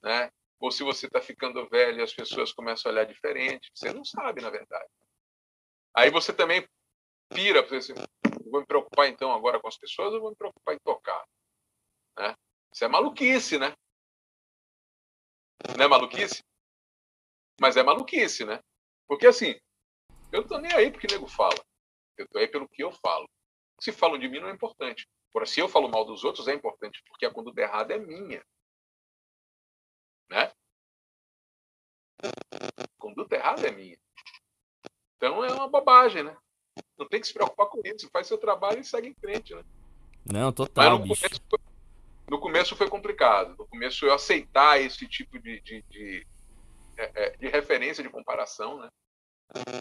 né? Ou se você está ficando velho as pessoas começam a olhar diferente, você não sabe, na verdade. Aí você também pira, você vou me preocupar então agora com as pessoas ou vou me preocupar em tocar? Né? Isso é maluquice, né? Não é maluquice? Mas é maluquice, né? Porque assim, eu não tô nem aí porque o nego fala. Eu tô aí pelo que eu falo. Se falam de mim não é importante. Agora, se eu falo mal dos outros, é importante, porque a conduta errada é minha. Né? A conduta errada é minha. Então é uma bobagem, né? Não tem que se preocupar com isso. Faz seu trabalho e segue em frente, né? Não, total, no. Começo, no começo foi complicado. No começo eu aceitar esse tipo de, de, de, é, é, de referência, de comparação, né?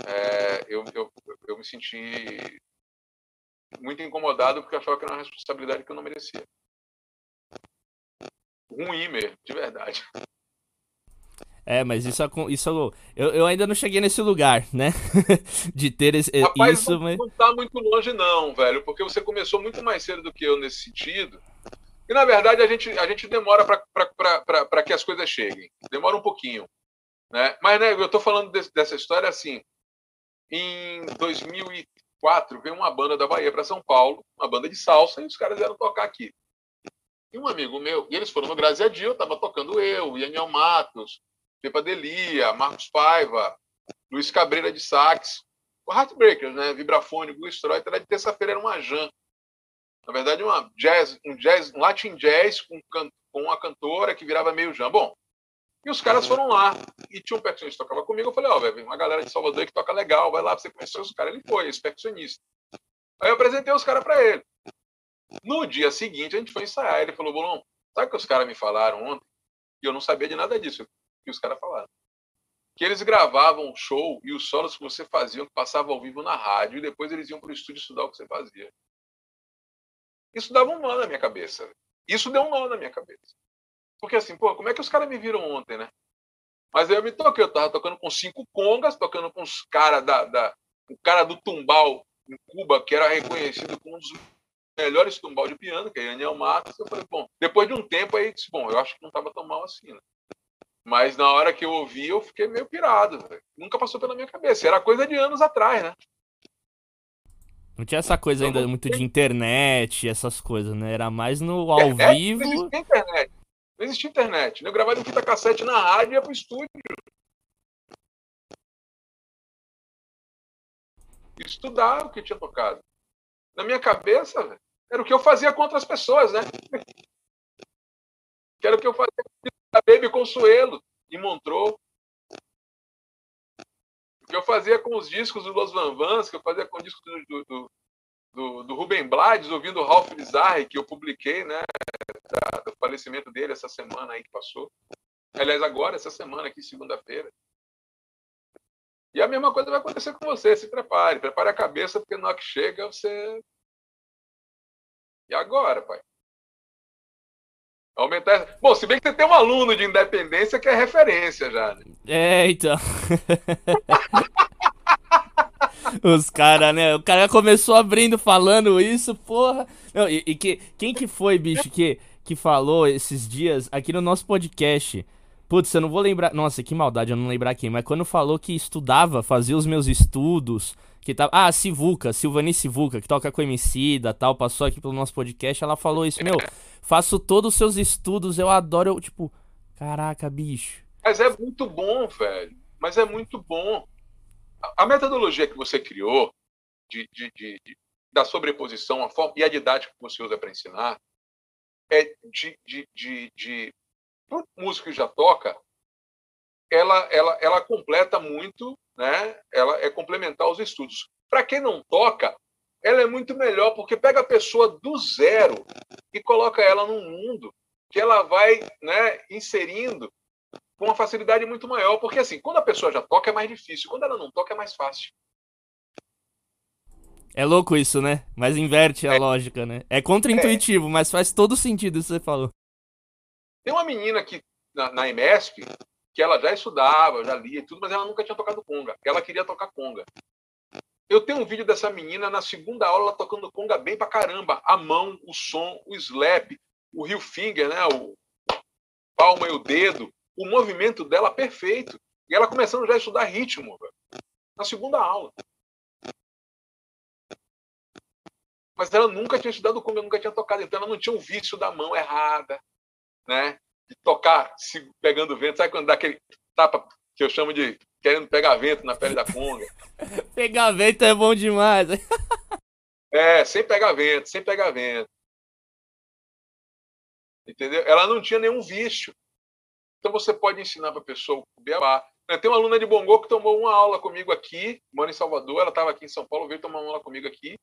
É, eu, eu, eu me senti muito incomodado porque achava que era uma responsabilidade que eu não merecia. Ruim mesmo, de verdade. É, mas isso, isso eu, eu ainda não cheguei nesse lugar, né? de ter esse, Rapaz, isso. Não, mas... não tá muito longe, não, velho, porque você começou muito mais cedo do que eu nesse sentido. E na verdade a gente, a gente demora para que as coisas cheguem. Demora um pouquinho. Né? Mas né, eu estou falando desse, dessa história assim. Em 2000 2004, veio uma banda da Bahia para São Paulo, uma banda de salsa, e os caras vieram tocar aqui. E um amigo meu, e eles foram no Graziadil, estava tocando eu, Ianiel Matos, Pepa Delia, Marcos Paiva, Luiz Cabreira de sax, o Heartbreakers, né? Vibrafone, Blue Stroy, era de terça-feira, era uma jam. Na verdade, uma jazz, um jazz, um Latin jazz com, com uma cantora que virava meio jam. Bom, e os caras foram lá. E tinha um percussionista que tocava comigo. Eu falei, ó, oh, velho, uma galera de Salvador que toca legal, vai lá pra você conhecer os caras. Ele foi, esse percussionista. Aí eu apresentei os caras para ele. No dia seguinte, a gente foi ensaiar. Ele falou, Bolão, sabe o que os caras me falaram ontem? E eu não sabia de nada disso que os caras falaram. Que eles gravavam o show e os solos que você fazia, que passava ao vivo na rádio, e depois eles iam para o estúdio estudar o que você fazia. Isso dava um nó na minha cabeça. Isso deu um nó na minha cabeça. Porque assim, pô, como é que os caras me viram ontem, né? Mas aí eu me toquei, eu tava tocando com cinco congas, tocando com os caras da, da. O cara do tumbal em Cuba, que era reconhecido como um dos melhores tumbal de piano, que é Daniel Matos. Eu falei, bom, depois de um tempo aí, disse, bom, eu acho que não tava tão mal assim, né? Mas na hora que eu ouvi, eu fiquei meio pirado. Véio. Nunca passou pela minha cabeça. Era coisa de anos atrás, né? Não tinha essa coisa ainda muito de internet, essas coisas, né? Era mais no ao internet, vivo. Internet. Não existia internet. Né? Eu gravava em fita cassete na rádio e ia pro estúdio. Estudar o que tinha tocado. Na minha cabeça, véio, era o que eu fazia contra as pessoas, né? Era o que eu fazia com a Baby Consuelo, em Montreux. O que eu fazia com os discos do Los Van Vans, que eu fazia com o disco do, do, do, do Ruben Blades, ouvindo o Ralph Bizarre, que eu publiquei, né? Da, do falecimento dele essa semana aí que passou. Aliás, agora, essa semana aqui, segunda-feira. E a mesma coisa vai acontecer com você. Se prepare, prepare a cabeça, porque na hora que chega, você. E agora, pai? Aumentar. Bom, se bem que você tem um aluno de independência que é referência já. Né? É, então. Os caras, né? O cara começou abrindo falando isso, porra. Não, e, e, que, quem que foi, bicho, que, que falou esses dias aqui no nosso podcast? Putz, eu não vou lembrar. Nossa, que maldade eu não lembrar quem, mas quando falou que estudava, fazia os meus estudos, que tava. Ah, Sivuca, Silvani Sivuca, que toca com Emicida tal, passou aqui pelo nosso podcast, ela falou isso, meu, faço todos os seus estudos, eu adoro, eu, tipo, caraca, bicho. Mas é muito bom, velho. Mas é muito bom. A metodologia que você criou de, de, de, da sobreposição a forma, e a didática que você usa para ensinar é de, de, de, de músico que já toca, ela, ela, ela completa muito, né? ela é complementar aos estudos. Para quem não toca, ela é muito melhor, porque pega a pessoa do zero e coloca ela num mundo que ela vai né, inserindo com uma facilidade muito maior. Porque, assim, quando a pessoa já toca é mais difícil, quando ela não toca é mais fácil. É louco isso, né? Mas inverte a é. lógica, né? É contra-intuitivo, é. mas faz todo sentido isso que você falou. Tem uma menina que na, na IMESP que ela já estudava, já lia e tudo, mas ela nunca tinha tocado conga. Ela queria tocar conga. Eu tenho um vídeo dessa menina na segunda aula tocando conga bem pra caramba. A mão, o som, o slap, o heel finger, né? O palma e o dedo, o movimento dela perfeito. E ela começando já a estudar ritmo, na segunda aula. Mas ela nunca tinha estudado conga, nunca tinha tocado, então ela não tinha o vício da mão errada, né? De tocar se pegando vento. Sabe quando dá aquele tapa que eu chamo de querendo pegar vento na pele da conga? pegar vento é bom demais. é, sem pegar vento, sem pegar vento. Entendeu? Ela não tinha nenhum vício. Então você pode ensinar para a pessoa o beabá. Tem uma aluna de Bongô que tomou uma aula comigo aqui, mora em Salvador, ela estava aqui em São Paulo, veio tomar uma aula comigo aqui.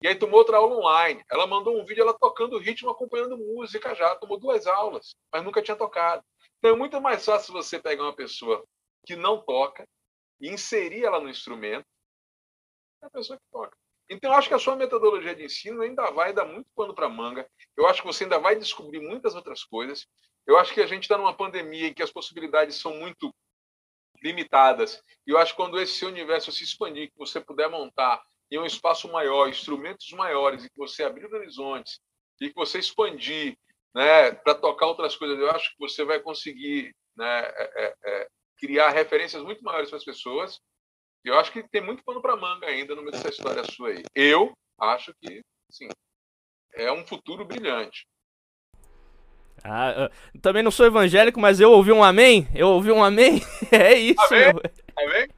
E aí tomou outra aula online. Ela mandou um vídeo ela tocando ritmo, acompanhando música já. Tomou duas aulas, mas nunca tinha tocado. Então é muito mais fácil você pegar uma pessoa que não toca e inserir ela no instrumento é a pessoa que toca. Então, eu acho que a sua metodologia de ensino ainda vai dar muito pano para manga. Eu acho que você ainda vai descobrir muitas outras coisas. Eu acho que a gente está numa pandemia em que as possibilidades são muito limitadas. E eu acho que quando esse universo se expandir, que você puder montar em um espaço maior, instrumentos maiores, e que você abrir horizontes, e que você expandir né, para tocar outras coisas, eu acho que você vai conseguir né, é, é, é criar referências muito maiores para as pessoas. Eu acho que tem muito pano para manga ainda no meio dessa história sua aí. Eu acho que, sim, é um futuro brilhante. Ah, também não sou evangélico, mas eu ouvi um amém. Eu ouvi um amém. é isso. Amém?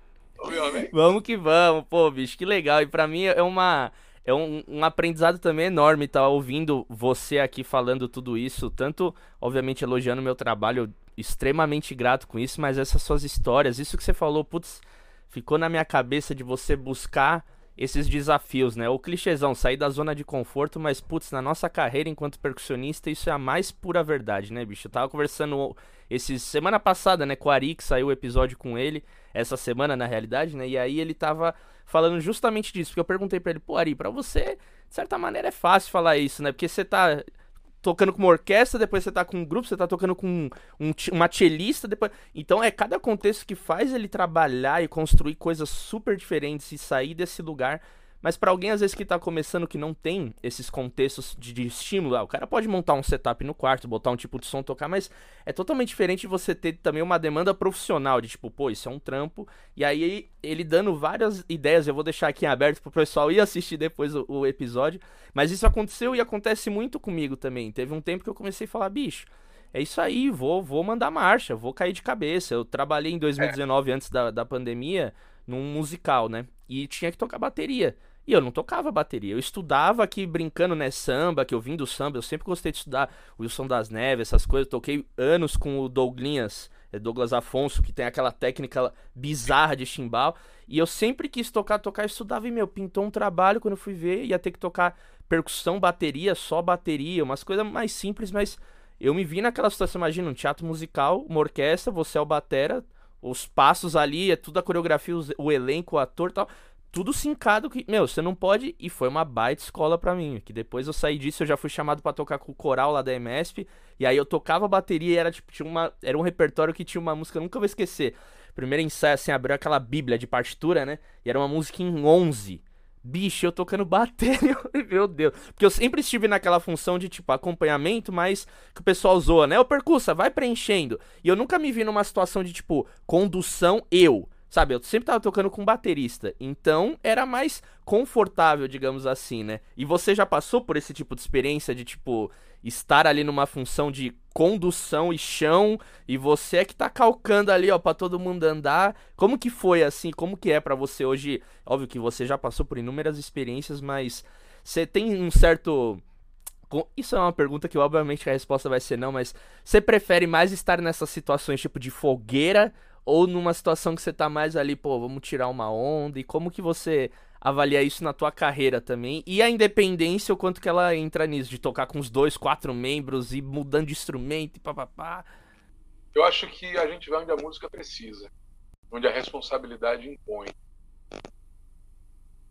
Meu. Amém? Vamos que vamos, pô, bicho, que legal. E para mim é uma é um, um, aprendizado também enorme estar tá ouvindo você aqui falando tudo isso, tanto obviamente elogiando meu trabalho, extremamente grato com isso, mas essas suas histórias, isso que você falou, putz, ficou na minha cabeça de você buscar esses desafios, né? O clichêzão, sair da zona de conforto, mas putz, na nossa carreira enquanto percussionista, isso é a mais pura verdade, né, bicho? Eu tava conversando esse semana passada, né, com o Ari, que saiu o episódio com ele, essa semana na realidade, né? E aí ele tava falando justamente disso, porque eu perguntei para ele, pô, Ari, para você, de certa maneira é fácil falar isso, né? Porque você tá tocando com uma orquestra, depois você tá com um grupo, você tá tocando com um, uma cellista, depois... Então é cada contexto que faz ele trabalhar e construir coisas super diferentes e sair desse lugar mas para alguém, às vezes, que tá começando que não tem esses contextos de, de estímulo, ah, o cara pode montar um setup no quarto, botar um tipo de som, tocar, mas é totalmente diferente você ter também uma demanda profissional, de tipo, pô, isso é um trampo. E aí, ele dando várias ideias, eu vou deixar aqui em aberto pro pessoal ir assistir depois o, o episódio. Mas isso aconteceu e acontece muito comigo também. Teve um tempo que eu comecei a falar, bicho é isso aí, vou, vou mandar marcha, vou cair de cabeça. Eu trabalhei em 2019, é. antes da, da pandemia, num musical, né? E tinha que tocar bateria. E eu não tocava bateria. Eu estudava aqui brincando, né? Samba, que eu vim do samba. Eu sempre gostei de estudar Wilson das Neves, essas coisas. toquei anos com o Douglinhas, é Douglas Afonso, que tem aquela técnica bizarra de chimbal. E eu sempre quis tocar, tocar, estudava. E, meu, pintou um trabalho quando eu fui ver. Ia ter que tocar percussão, bateria, só bateria. Umas coisas mais simples, mas eu me vi naquela situação, imagina, um teatro musical, uma orquestra, você é o batera, os passos ali, é tudo a coreografia, o elenco, o ator tal, tudo sincado que, meu, você não pode, e foi uma baita escola para mim, que depois eu saí disso, eu já fui chamado para tocar com o coral lá da MSP, e aí eu tocava bateria e era tipo, tinha uma, era um repertório que tinha uma música, eu nunca vou esquecer. Primeiro ensaio, assim, abriu aquela bíblia de partitura, né, e era uma música em 11, Bicho, eu tocando bateria, meu Deus. Porque eu sempre estive naquela função de, tipo, acompanhamento, mas que o pessoal zoa, né? Ô, percussa, vai preenchendo. E eu nunca me vi numa situação de, tipo, condução eu. Sabe, eu sempre tava tocando com baterista, então era mais confortável, digamos assim, né? E você já passou por esse tipo de experiência de, tipo, estar ali numa função de condução e chão e você é que tá calcando ali, ó, para todo mundo andar. Como que foi assim? Como que é para você hoje? Óbvio que você já passou por inúmeras experiências, mas você tem um certo isso é uma pergunta que obviamente a resposta vai ser não, mas você prefere mais estar nessas situações tipo de fogueira ou numa situação que você tá mais ali, pô, vamos tirar uma onda? E como que você avalia isso na tua carreira também? E a independência, o quanto que ela entra nisso, de tocar com os dois, quatro membros e mudando de instrumento e papapá? Eu acho que a gente vai onde a música precisa, onde a responsabilidade impõe.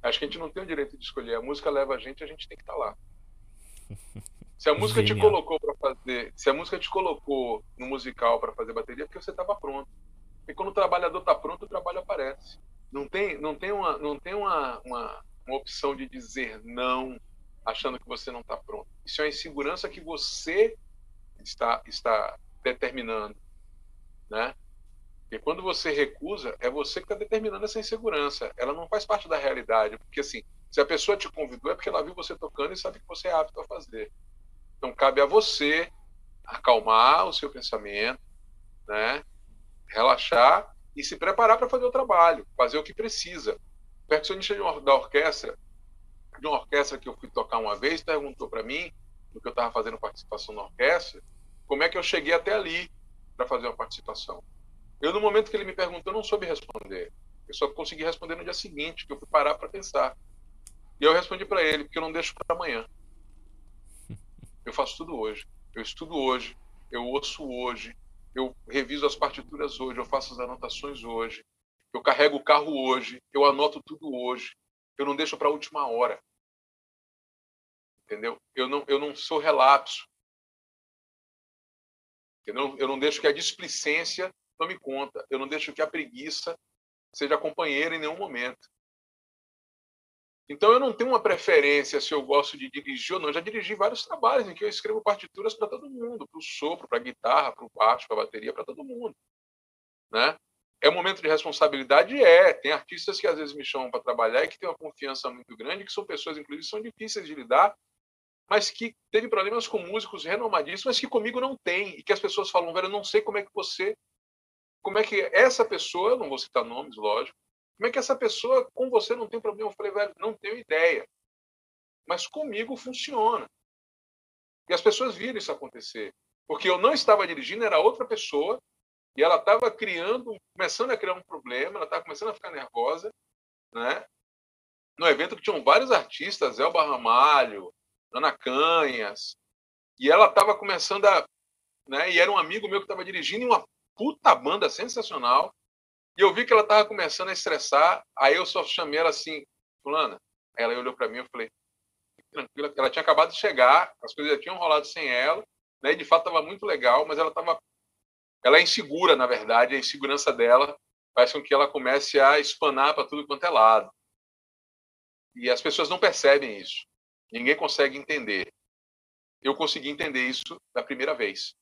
Acho que a gente não tem o direito de escolher. A música leva a gente, a gente tem que estar tá lá. Se a música Genial. te colocou para fazer, se a música te colocou no musical para fazer bateria, é porque você estava pronto. E quando o trabalhador está pronto, o trabalho aparece. Não tem, não tem, uma, não tem uma, uma, uma opção de dizer não achando que você não está pronto. Isso é uma insegurança que você está, está determinando. Né? E quando você recusa, é você que está determinando essa insegurança. Ela não faz parte da realidade. Porque, assim, se a pessoa te convidou, é porque ela viu você tocando e sabe que você é apto a fazer. Então, cabe a você acalmar o seu pensamento, né? Relaxar e se preparar para fazer o trabalho, fazer o que precisa. O percussionista da orquestra, de uma orquestra que eu fui tocar uma vez, perguntou para mim, no que eu estava fazendo participação na orquestra, como é que eu cheguei até ali para fazer uma participação. Eu, no momento que ele me perguntou, não soube responder. Eu só consegui responder no dia seguinte, que eu fui parar para pensar. E eu respondi para ele, porque eu não deixo para amanhã. Eu faço tudo hoje. Eu estudo hoje, eu ouço hoje, eu reviso as partituras hoje, eu faço as anotações hoje, eu carrego o carro hoje, eu anoto tudo hoje, eu não deixo para a última hora. Entendeu? Eu não, eu não sou relapso. Eu não, eu não deixo que a displicência tome conta, eu não deixo que a preguiça seja companheira em nenhum momento. Então eu não tenho uma preferência se eu gosto de dirigir ou não. Eu já dirigi vários trabalhos em que eu escrevo partituras para todo mundo, para o sopro, para a guitarra, para o baixo, para a bateria, para todo mundo, né? É um momento de responsabilidade, é. Tem artistas que às vezes me chamam para trabalhar e que têm uma confiança muito grande, que são pessoas, inclusive, são difíceis de lidar, mas que teve problemas com músicos renomadíssimos, mas que comigo não tem e que as pessoas falam, velho, eu não sei como é que você, como é que essa pessoa, eu não vou citar nomes, lógico, como é que essa pessoa com você não tem problema? Eu falei, velho, não tenho ideia. Mas comigo funciona. E as pessoas viram isso acontecer. Porque eu não estava dirigindo, era outra pessoa, e ela estava criando, começando a criar um problema, ela estava começando a ficar nervosa, né? No evento que tinham vários artistas, Elba Ramalho, Ana Canhas, e ela estava começando a, né? E era um amigo meu que estava dirigindo uma puta banda sensacional. E eu vi que ela estava começando a estressar, aí eu só chamei ela assim, fulana. Ela olhou para mim e falei, tranquila, ela tinha acabado de chegar, as coisas já tinham rolado sem ela, né? E de fato estava muito legal, mas ela estava ela é insegura, na verdade, a insegurança dela faz com que ela comece a espanar para tudo quanto é lado. E as pessoas não percebem isso. Ninguém consegue entender. Eu consegui entender isso da primeira vez.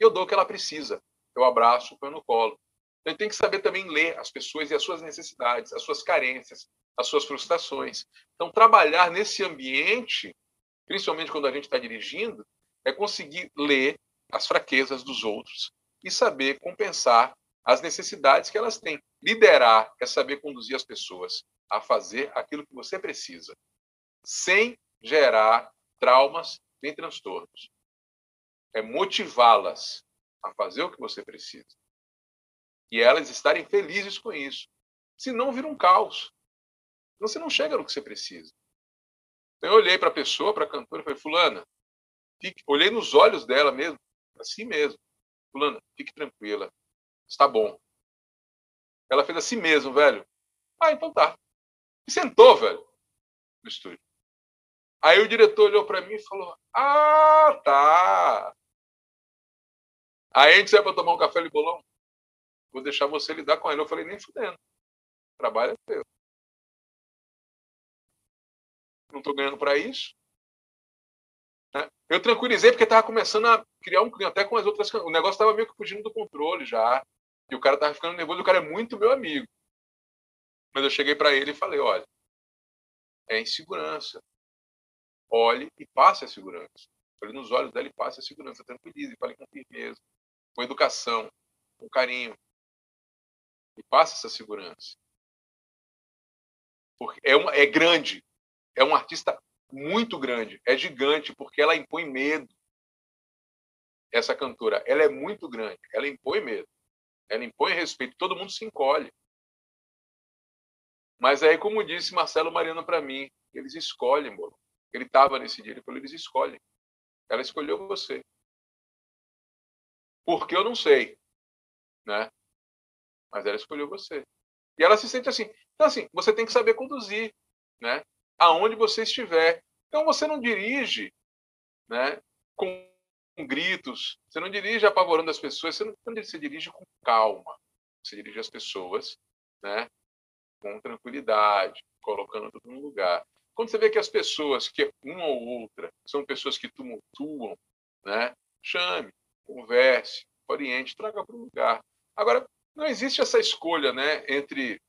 Eu dou o que ela precisa. Eu abraço, põe no colo. Então, tem que saber também ler as pessoas e as suas necessidades, as suas carências, as suas frustrações. Então, trabalhar nesse ambiente, principalmente quando a gente está dirigindo, é conseguir ler as fraquezas dos outros e saber compensar as necessidades que elas têm. Liderar é saber conduzir as pessoas a fazer aquilo que você precisa, sem gerar traumas nem transtornos. É motivá-las a fazer o que você precisa. E elas estarem felizes com isso. Senão vira um caos. Você não chega no que você precisa. Então, eu olhei para a pessoa, para a cantora, e falei, fulana, fique... olhei nos olhos dela mesmo, assim mesmo. Fulana, fique tranquila. Está bom. Ela fez assim mesmo, velho. Ah, então tá. E sentou, velho, no estúdio. Aí o diretor olhou para mim e falou: Ah, tá. Aí a gente saiu para tomar um café de bolão. Vou deixar você lidar com ele. Eu falei: Nem fudendo. Trabalho é teu. Não estou ganhando para isso. Né? Eu tranquilizei porque estava começando a criar um clima, até com as outras. O negócio estava meio que fugindo do controle já. E o cara estava ficando nervoso. O cara é muito meu amigo. Mas eu cheguei para ele e falei: olha, é insegurança olhe e passe a segurança. Olhe nos olhos dela e passe a segurança. Tranquilize, fale com firmeza, com educação, com carinho. E passe essa segurança. Porque é, uma, é grande. É um artista muito grande. É gigante, porque ela impõe medo. Essa cantora, ela é muito grande. Ela impõe medo. Ela impõe respeito. Todo mundo se encolhe. Mas aí, como disse Marcelo Mariano para mim, eles escolhem, bolo. Ele estava nesse dia, ele falou, eles escolhem. Ela escolheu você. Porque eu não sei, né? Mas ela escolheu você. E ela se sente assim. Então, assim, você tem que saber conduzir, né? Aonde você estiver. Então, você não dirige, né? Com gritos. Você não dirige apavorando as pessoas. Você não você dirige com calma. Você dirige as pessoas, né? Com tranquilidade, colocando tudo no lugar. Quando você vê que as pessoas, que uma ou outra, são pessoas que tumultuam, né? chame, converse, oriente, traga para o lugar. Agora, não existe essa escolha né, entre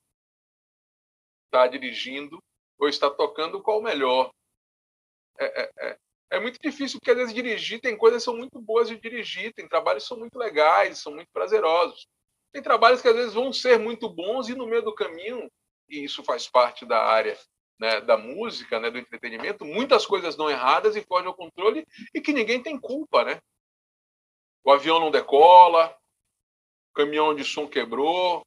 estar dirigindo ou estar tocando qual o melhor. É, é, é, é, muito difícil, porque às vezes dirigir tem coisas que são muito boas de dirigir, tem trabalhos que são muito legais, são muito prazerosos. Tem trabalhos que às vezes vão ser muito bons e no meio do caminho, e isso faz parte da área né, da música, né, do entretenimento, muitas coisas dão erradas e fogem ao controle e que ninguém tem culpa, né? O avião não decola, caminhão de som quebrou,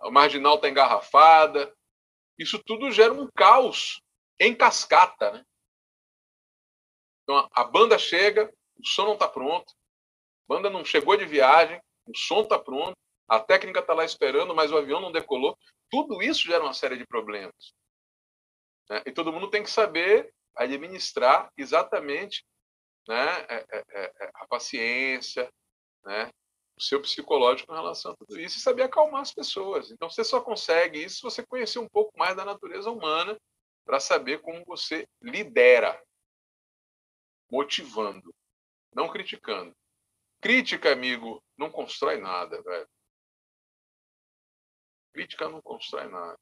a marginal está engarrafada. Isso tudo gera um caos em cascata, né? Então a banda chega, o som não está pronto, a banda não chegou de viagem, o som está pronto, a técnica está lá esperando, mas o avião não decolou. Tudo isso gera uma série de problemas. Né? E todo mundo tem que saber administrar exatamente né, é, é, é, a paciência, né, o seu psicológico em relação a tudo isso e saber acalmar as pessoas. Então, você só consegue isso se você conhecer um pouco mais da natureza humana para saber como você lidera, motivando, não criticando. Crítica, amigo, não constrói nada, velho. Crítica não constrói nada.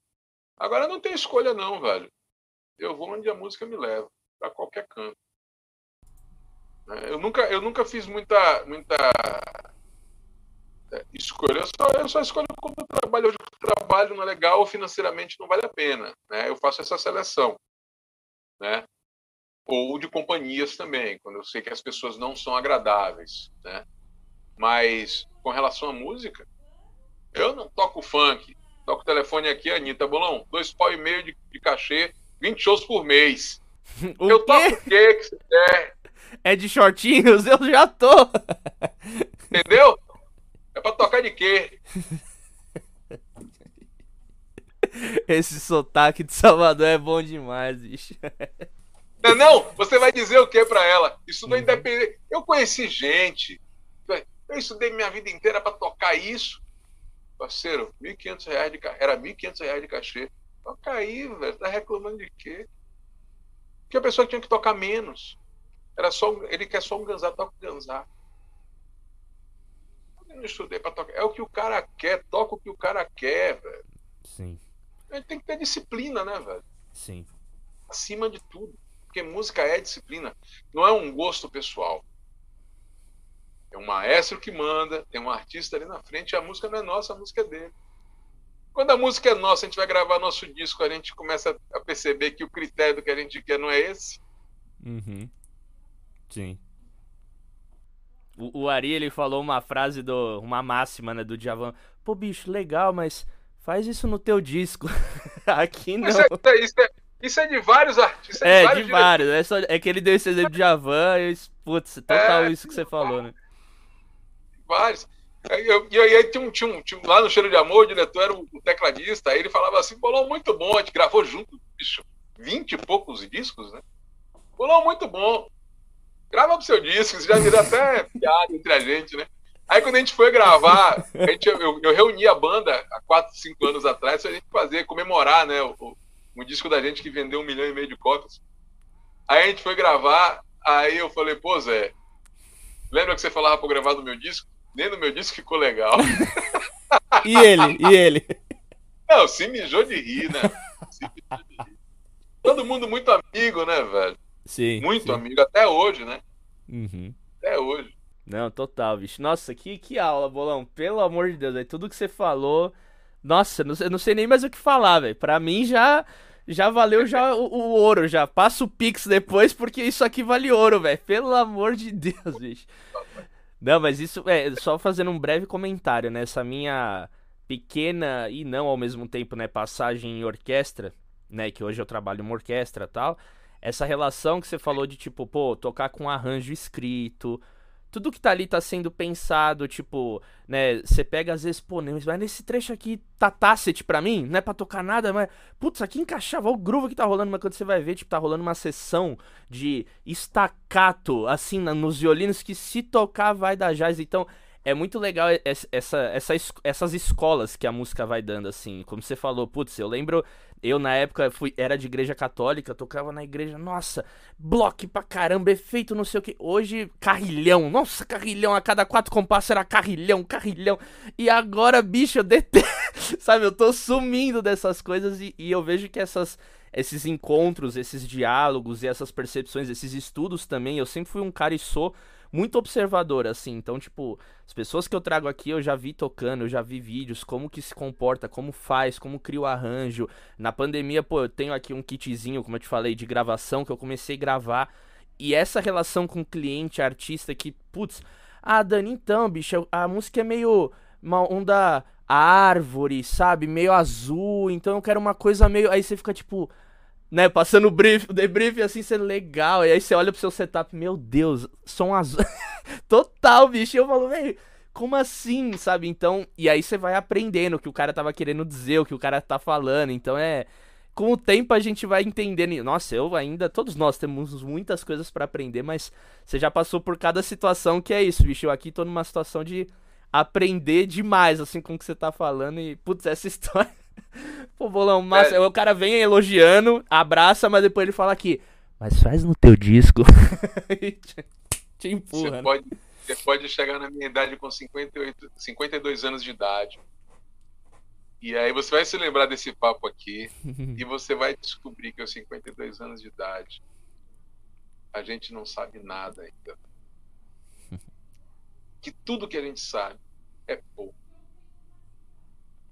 Agora não tem escolha não, velho eu vou onde a música me leva, para qualquer canto. Né? Eu nunca, eu nunca fiz muita, muita é, escolha. Eu só, eu só escolho quando eu trabalho. Hoje o trabalho não é legal ou financeiramente não vale a pena. Né? Eu faço essa seleção. Né? Ou de companhias também, quando eu sei que as pessoas não são agradáveis. Né? Mas com relação à música, eu não toco funk. Toco o telefone aqui, Anitta Bolão, dois pau e meio de, de cachê 20 shows por mês. O eu toco o que que você quer? É de shortinhos? Eu já tô. Entendeu? É pra tocar de quê? Esse sotaque de Salvador é bom demais, bicho. Não, não, você vai dizer o que pra ela? Isso não é independente. Eu conheci gente. Eu estudei minha vida inteira para tocar isso. Parceiro, 1.500 reais de Era 1.500 reais de cachê. Toca aí, velho. Tá reclamando de quê? Porque a pessoa tinha que tocar menos. Era só, ele quer só um ganzar, toca o ganzar. Eu não estudei para tocar. É o que o cara quer, toca o que o cara quer, velho. Sim. Ele tem que ter disciplina, né, velho? Sim. Acima de tudo. Porque música é disciplina. Não é um gosto pessoal. maestro que manda, tem um artista ali na frente, e a música não é nossa, a música é dele. Quando a música é nossa, a gente vai gravar nosso disco, a gente começa a perceber que o critério do que a gente quer não é esse. Uhum. Sim. O, o, Ari, ele falou uma frase, do uma máxima, né, do Djavan. Pô, bicho, legal, mas faz isso no teu disco. Aqui não. Isso é, isso, é, isso é, de vários artistas. É, de vários. De vários. É, só, é que ele deu esse exemplo de Djavan e, putz, total é, isso que você falou, né? Vários. E aí tinha um, tinha, um, tinha um, lá no Cheiro de Amor, o diretor era o, tecladista, aí ele falava assim, bolão muito bom, a gente gravou junto, bicho, vinte e poucos discos, né? Bolão muito bom. Grava pro seu disco, isso já virou até piada entre a gente, né? Aí quando a gente foi gravar, a gente, eu, eu reuni a banda há 4, 5 anos atrás pra gente fazer, comemorar, né, o, o disco da gente que vendeu um milhão e meio de cópias. Aí a gente foi gravar, aí eu falei, pô, Zé, lembra que você falava pra gravar no meu disco? Nem no meu disco ficou legal. e ele? E ele? Não, se mijou de rir, né? mijou de rir. Todo mundo muito amigo, né, velho? Sim. Muito sim. amigo, até hoje, né? Uhum. Até hoje. Não, total, bicho. Nossa, que, que aula, Bolão. Pelo amor de Deus, véio. tudo que você falou. Nossa, não, eu não sei nem mais o que falar, velho. Pra mim já já valeu já o, o, ouro, já. Passa o Pix depois, porque isso aqui vale ouro, velho. Pelo amor de Deus, bicho. Não, mas isso é só fazendo um breve comentário, né? Essa minha pequena e não ao mesmo tempo, né, passagem em orquestra, né, que hoje eu trabalho em uma orquestra, tal. Essa relação que você falou de tipo, pô, tocar com arranjo escrito, tudo que tá ali tá sendo pensado, tipo, né, você pega às vezes, pô, mas nesse trecho aqui tá tácit pra mim, não é pra tocar nada, mas, putz, aqui encaixava o groove que tá rolando, mas quando você vai ver, tipo, tá rolando uma sessão de estacato, assim, nos violinos, que se tocar vai dar jazz, então é muito legal essa, essa, essas escolas que a música vai dando, assim. Como você falou, putz, eu lembro, eu na época fui, era de igreja católica, tocava na igreja, nossa, bloco pra caramba, efeito não sei o que. Hoje, carrilhão, nossa, carrilhão, a cada quatro compassos era carrilhão, carrilhão. E agora, bicho, eu detesto, sabe, eu tô sumindo dessas coisas e, e eu vejo que essas esses encontros, esses diálogos e essas percepções, esses estudos também, eu sempre fui um cara e sou muito observador, assim. Então, tipo, as pessoas que eu trago aqui eu já vi tocando, eu já vi vídeos, como que se comporta, como faz, como cria o arranjo. Na pandemia, pô, eu tenho aqui um kitzinho, como eu te falei, de gravação que eu comecei a gravar. E essa relação com cliente, artista, que, putz, ah, Dani, então, bicho, a música é meio uma onda árvore, sabe? Meio azul, então eu quero uma coisa meio. Aí você fica tipo, né, passando o brief, o debrief assim sendo legal. E aí você olha pro seu setup, meu Deus, som azul. Total, bicho. E eu falo, velho, como assim, sabe? Então, e aí você vai aprendendo o que o cara tava querendo dizer, o que o cara tá falando. Então é. Com o tempo a gente vai entendendo. Nossa, eu ainda. Todos nós temos muitas coisas para aprender, mas você já passou por cada situação que é isso, bicho. Eu aqui tô numa situação de aprender demais, assim, com o que você tá falando. E, putz, essa história. Pô, bolão, massa. É. O cara vem elogiando, abraça, mas depois ele fala aqui. Mas faz no teu disco. te, empurra. Você, né? pode, você pode chegar na minha idade com 58, 52 anos de idade. E aí você vai se lembrar desse papo aqui. e você vai descobrir que aos 52 anos de idade a gente não sabe nada ainda. Que tudo que a gente sabe é pouco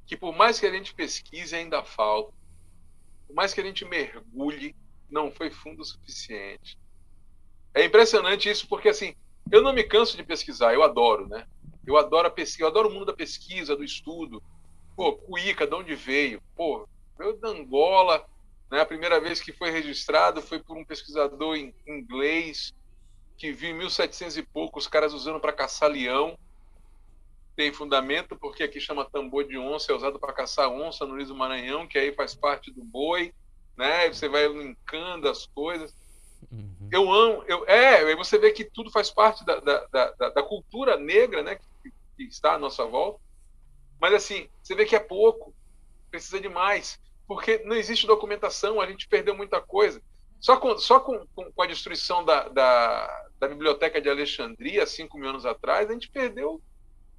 que por mais que a gente pesquise, ainda falta. Por mais que a gente mergulhe, não foi fundo o suficiente. É impressionante isso, porque assim, eu não me canso de pesquisar, eu adoro, né? Eu adoro a pesquisa, eu adoro o mundo da pesquisa, do estudo. Pô, Cuíca, de onde veio? Pô, veio da Angola, né? A primeira vez que foi registrado foi por um pesquisador em inglês que viu em 1700 e pouco os caras usando para caçar leão tem fundamento, porque aqui chama tambor de onça, é usado para caçar onça no Liso Maranhão, que aí faz parte do boi, né? Você vai linkando as coisas. Uhum. Eu amo, eu, é, você vê que tudo faz parte da, da, da, da cultura negra, né? Que, que, está à nossa volta. Mas assim, você vê que é pouco, precisa de mais, porque não existe documentação, a gente perdeu muita coisa. Só com, só com, com a destruição da, da, da biblioteca de Alexandria, cinco mil anos atrás, a gente perdeu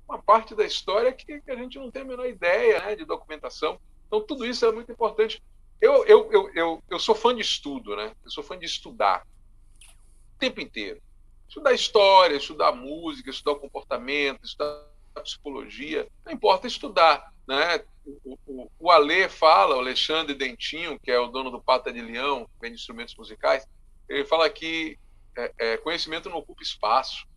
uma parte da história que, que a gente não tem a menor ideia né, de documentação. Então, tudo isso é muito importante. Eu, eu, eu, eu, eu sou fã de estudo, né? Eu sou fã de estudar o tempo inteiro. Estudar história, estudar música, estudar comportamento, estudar psicologia. Não importa estudar. Né? O, o, o Alê fala, o Alexandre Dentinho, que é o dono do Pata de Leão, que vende instrumentos musicais, ele fala que é, é, conhecimento não ocupa espaço.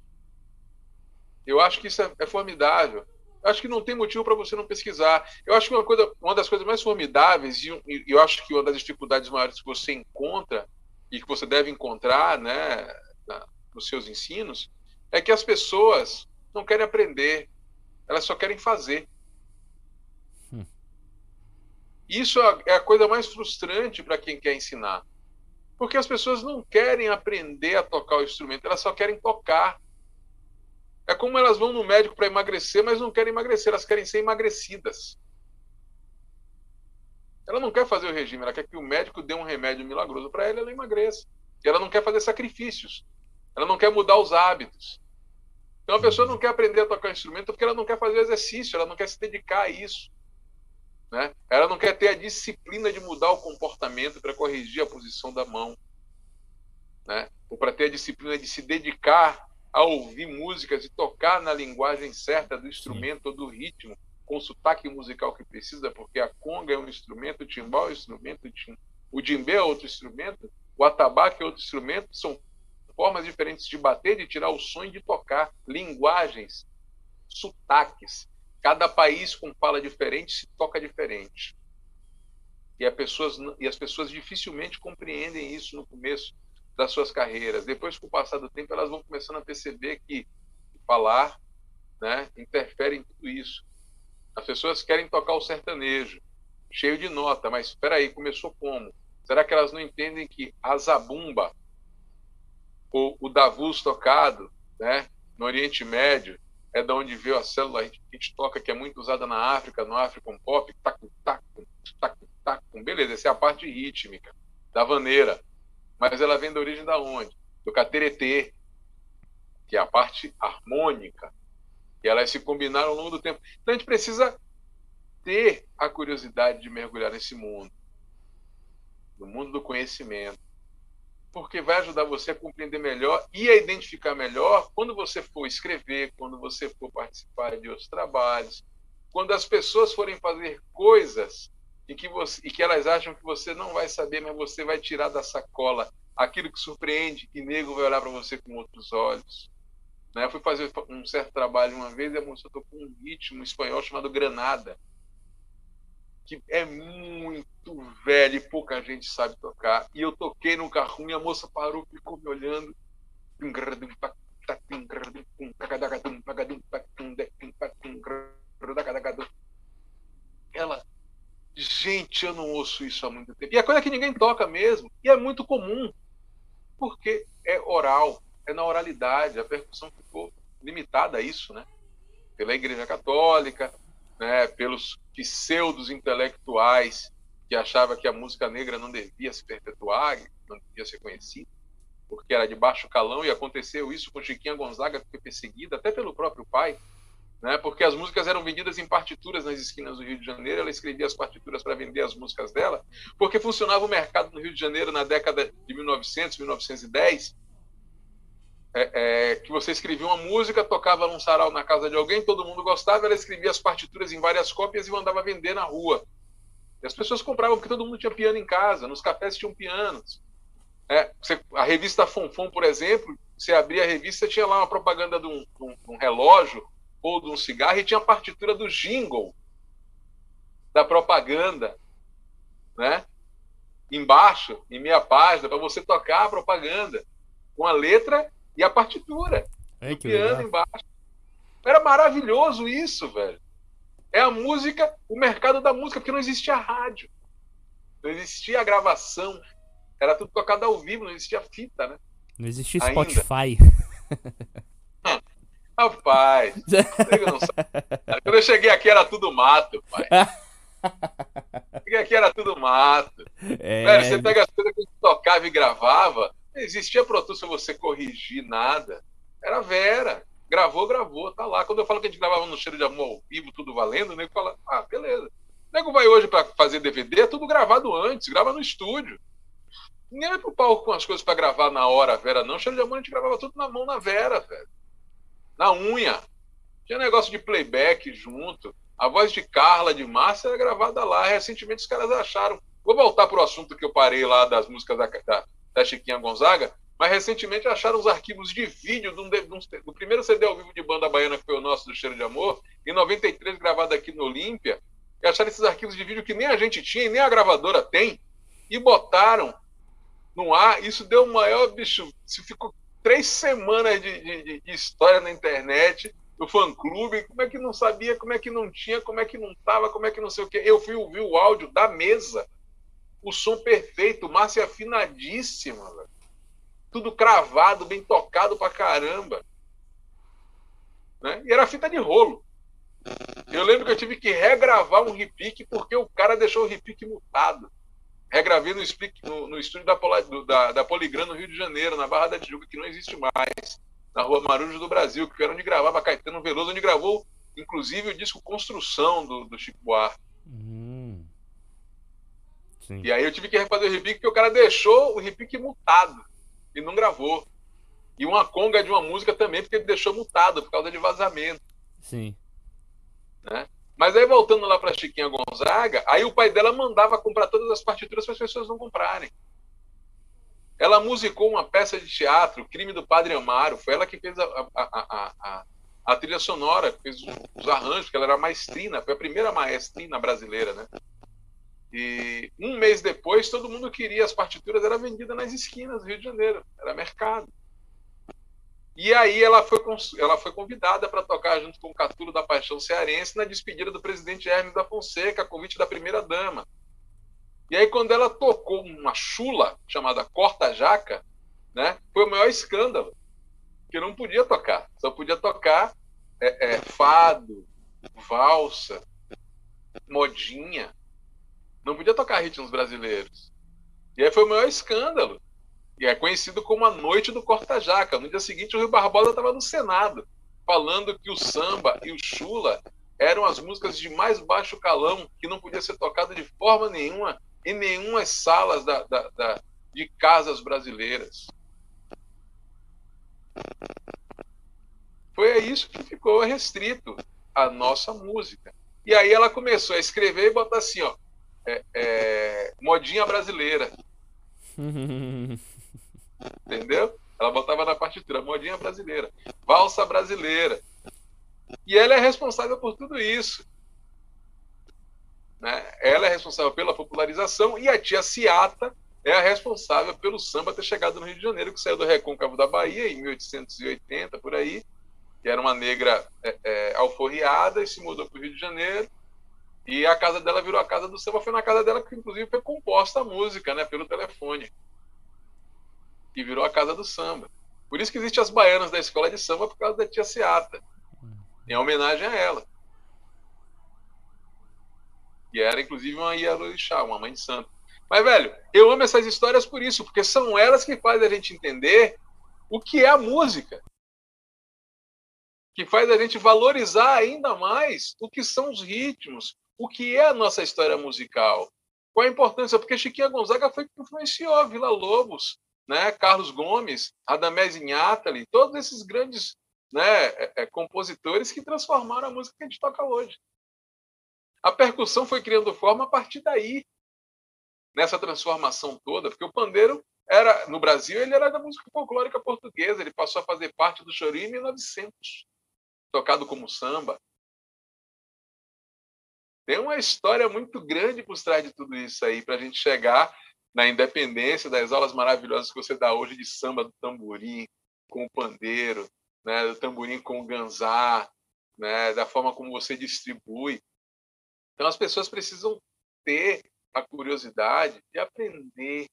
Eu acho que isso é, é formidável. Eu acho que não tem motivo para você não pesquisar. Eu acho que uma, coisa, uma das coisas mais formidáveis, e, e eu acho que uma das dificuldades maiores que você encontra, e que você deve encontrar né, na, nos seus ensinos, é que as pessoas não querem aprender, elas só querem fazer. Hum. Isso é a coisa mais frustrante para quem quer ensinar. Porque as pessoas não querem aprender a tocar o instrumento, elas só querem tocar. É como elas vão no médico para emagrecer, mas não querem emagrecer, elas querem ser emagrecidas. Ela não quer fazer o regime, ela quer que o médico dê um remédio milagroso para ela ela emagreça. E ela não quer fazer sacrifícios. Ela não quer mudar os hábitos. Então a pessoa não quer aprender a tocar instrumento porque ela não quer fazer exercício, ela não quer se dedicar a isso. Né? Ela não quer ter a disciplina de mudar o comportamento para corrigir a posição da mão. Né? Ou para ter a disciplina de se dedicar a ouvir músicas e tocar na linguagem certa do instrumento ou do ritmo, com o sotaque musical que precisa, porque a conga é um instrumento, o timbal é um instrumento, o djembe é outro instrumento, o atabaque é outro instrumento, são formas diferentes de bater, de tirar o som e de tocar, linguagens, sotaques. Cada país com fala diferente se toca diferente. E, pessoas, e as pessoas dificilmente compreendem isso no começo das suas carreiras. Depois, com o passar do tempo, elas vão começando a perceber que falar né, interfere em tudo isso. As pessoas querem tocar o sertanejo, cheio de nota, mas espera aí, começou como? Será que elas não entendem que a zabumba, ou o davus tocado, né, no Oriente Médio, é da onde veio a célula que a gente toca, que é muito usada na África, no African Pop, taco, taco, taco, taco, beleza, essa é a parte rítmica, da vaneira. Mas ela vem da origem da onde? Do cateretê, que é a parte harmônica. E elas se combinaram ao longo do tempo. Então a gente precisa ter a curiosidade de mergulhar nesse mundo, no mundo do conhecimento porque vai ajudar você a compreender melhor e a identificar melhor quando você for escrever, quando você for participar de outros trabalhos, quando as pessoas forem fazer coisas e que, você, e que elas acham que você não vai saber, mas você vai tirar da sacola aquilo que surpreende e nego vai olhar para você com outros olhos. Né? Eu fui fazer um certo trabalho uma vez e a moça tocou um ritmo espanhol chamado Granada que é muito velho e pouca gente sabe tocar. E eu toquei no carro e a moça parou, ficou me olhando. Ela, gente, eu não ouço isso há muito tempo. E é coisa que ninguém toca mesmo. E é muito comum. Porque é oral, é na oralidade. A percussão ficou limitada a isso, né? Pela Igreja Católica, né, pelos pseudos intelectuais que achava que a música negra não devia se perpetuar, não devia ser conhecida, porque era de baixo calão e aconteceu isso com Chiquinha Gonzaga, que foi perseguida até pelo próprio pai, né, porque as músicas eram vendidas em partituras nas esquinas do Rio de Janeiro, ela escrevia as partituras para vender as músicas dela, porque funcionava o mercado no Rio de Janeiro na década de 1900, 1910, é, é, que você escrevia uma música, tocava num sarau na casa de alguém, todo mundo gostava, ela escrevia as partituras em várias cópias e mandava vender na rua. E as pessoas compravam porque todo mundo tinha piano em casa, nos cafés tinham pianos. É, você, a revista Fonfon, por exemplo, você abria a revista, tinha lá uma propaganda de um, de um, de um relógio ou de um cigarro e tinha a partitura do jingle da propaganda, né? Embaixo, em meia página, para você tocar a propaganda com a letra e a partitura. É, piano legal. embaixo. Era maravilhoso isso, velho. É a música, o mercado da música, porque não existia rádio. Não existia gravação. Era tudo tocado ao vivo, não existia fita, né? Não existia. Spotify. Rapaz, quando eu cheguei aqui era tudo mato, pai. Cheguei aqui era tudo mato. É... Velho, você pega as coisas que a gente tocava e gravava, não existia Pro Tools pra você corrigir nada. Era Vera. Gravou, gravou, tá lá. Quando eu falo que a gente gravava no cheiro de amor ao vivo, tudo valendo, o nego fala, ah, beleza. O nego vai hoje para fazer DVD, é tudo gravado antes, grava no estúdio. Ninguém vai pro palco com as coisas para gravar na hora, Vera, não. Cheiro de amor a gente gravava tudo na mão na Vera, velho. Na unha. Tinha negócio de playback junto. A voz de Carla, de Márcia, era gravada lá. Recentemente os caras acharam. Vou voltar pro assunto que eu parei lá das músicas da, da, da Chiquinha Gonzaga, mas recentemente acharam os arquivos de vídeo do, do, do, primeiro CD ao vivo de banda baiana, que foi o nosso, do Cheiro de Amor, em 93, gravado aqui no Olímpia. E acharam esses arquivos de vídeo que nem a gente tinha e nem a gravadora tem, e botaram no ar. Isso deu o maior bicho. Se ficou três semanas de, de, de história na internet do fã-clube, como é que não sabia, como é que não tinha, como é que não tava, como é que não sei o quê. Eu fui ouvir o áudio da mesa, o som perfeito, Márcia afinadíssima, velho. tudo cravado, bem tocado pra caramba. Né? E era fita de rolo. Eu lembro que eu tive que regravar um repique porque o cara deixou o repique mutado regravei no, no, no estúdio da, da, da Poligram no Rio de Janeiro, na Barra da Tijuca, que não existe mais, na Rua Marujo do Brasil, que era onde gravava Caetano Veloso, onde gravou, inclusive, o disco Construção do, do Chico Buarque. Hum. E aí eu tive que refazer o repique, porque o cara deixou o repique mutado e não gravou. E uma conga de uma música também, porque ele deixou mutado por causa de vazamento. Sim. Né? Mas aí voltando lá para Chiquinha Gonzaga, aí o pai dela mandava comprar todas as partituras para as pessoas não comprarem. Ela musicou uma peça de teatro, Crime do Padre Amaro. Foi ela que fez a, a, a, a, a trilha sonora, fez os arranjos, que ela era maestrina, foi a primeira maestrina brasileira, né? E um mês depois, todo mundo queria as partituras, era vendida nas esquinas do Rio de Janeiro, era mercado. E aí ela foi, ela foi convidada para tocar junto com o Catulo da Paixão Cearense na despedida do presidente Hermes da Fonseca, convite da primeira-dama. E aí, quando ela tocou uma chula chamada Corta Jaca, né, foi o maior escândalo. Que não podia tocar. Só podia tocar é, é, fado, valsa, modinha. Não podia tocar ritmos brasileiros. E aí foi o maior escândalo. E é conhecido como a Noite do Corta-Jaca. No dia seguinte, o Rio Barbosa estava no Senado, falando que o samba e o chula eram as músicas de mais baixo calão, que não podia ser tocado de forma nenhuma em nenhuma salas da, da, da, de casas brasileiras. Foi isso que ficou restrito à nossa música. E aí ela começou a escrever e botar assim, ó, é, é, modinha brasileira. Entendeu? Ela botava na partitura, modinha brasileira, valsa brasileira. E ela é responsável por tudo isso. Né? Ela é responsável pela popularização e a tia Ciata é a responsável pelo samba ter chegado no Rio de Janeiro, que saiu do Recôncavo da Bahia em 1880, por aí, que era uma negra é, é, alforriada e se mudou para o Rio de Janeiro. E a casa dela virou a casa do samba, foi na casa dela que inclusive foi composta a música, né, pelo telefone que virou a casa do samba. Por isso que existem as baianas da escola de samba por causa da tia Seata, em homenagem a ela. E era inclusive uma Iarorixá, uma mãe de santo. Mas, velho, eu amo essas histórias por isso, porque são elas que fazem a gente entender o que é a música. Que faz a gente valorizar ainda mais o que são os ritmos, o que é a nossa história musical. Qual a importância? Porque Chiquinha Gonzaga foi que influenciou Vila Lobos, né, Carlos Gomes, Radamés Inhatali, todos esses grandes né, é, é, compositores que transformaram a música que a gente toca hoje. A percussão foi criando forma a partir daí, nessa transformação toda, porque o pandeiro era no Brasil ele era da música folclórica portuguesa, ele passou a fazer parte do chorinho em 1900, tocado como samba. Tem uma história muito grande por trás de tudo isso aí para a gente chegar na independência das aulas maravilhosas que você dá hoje de samba do tamborim com o pandeiro, né, do tamborim com o ganzá, né, da forma como você distribui. Então as pessoas precisam ter a curiosidade de aprender,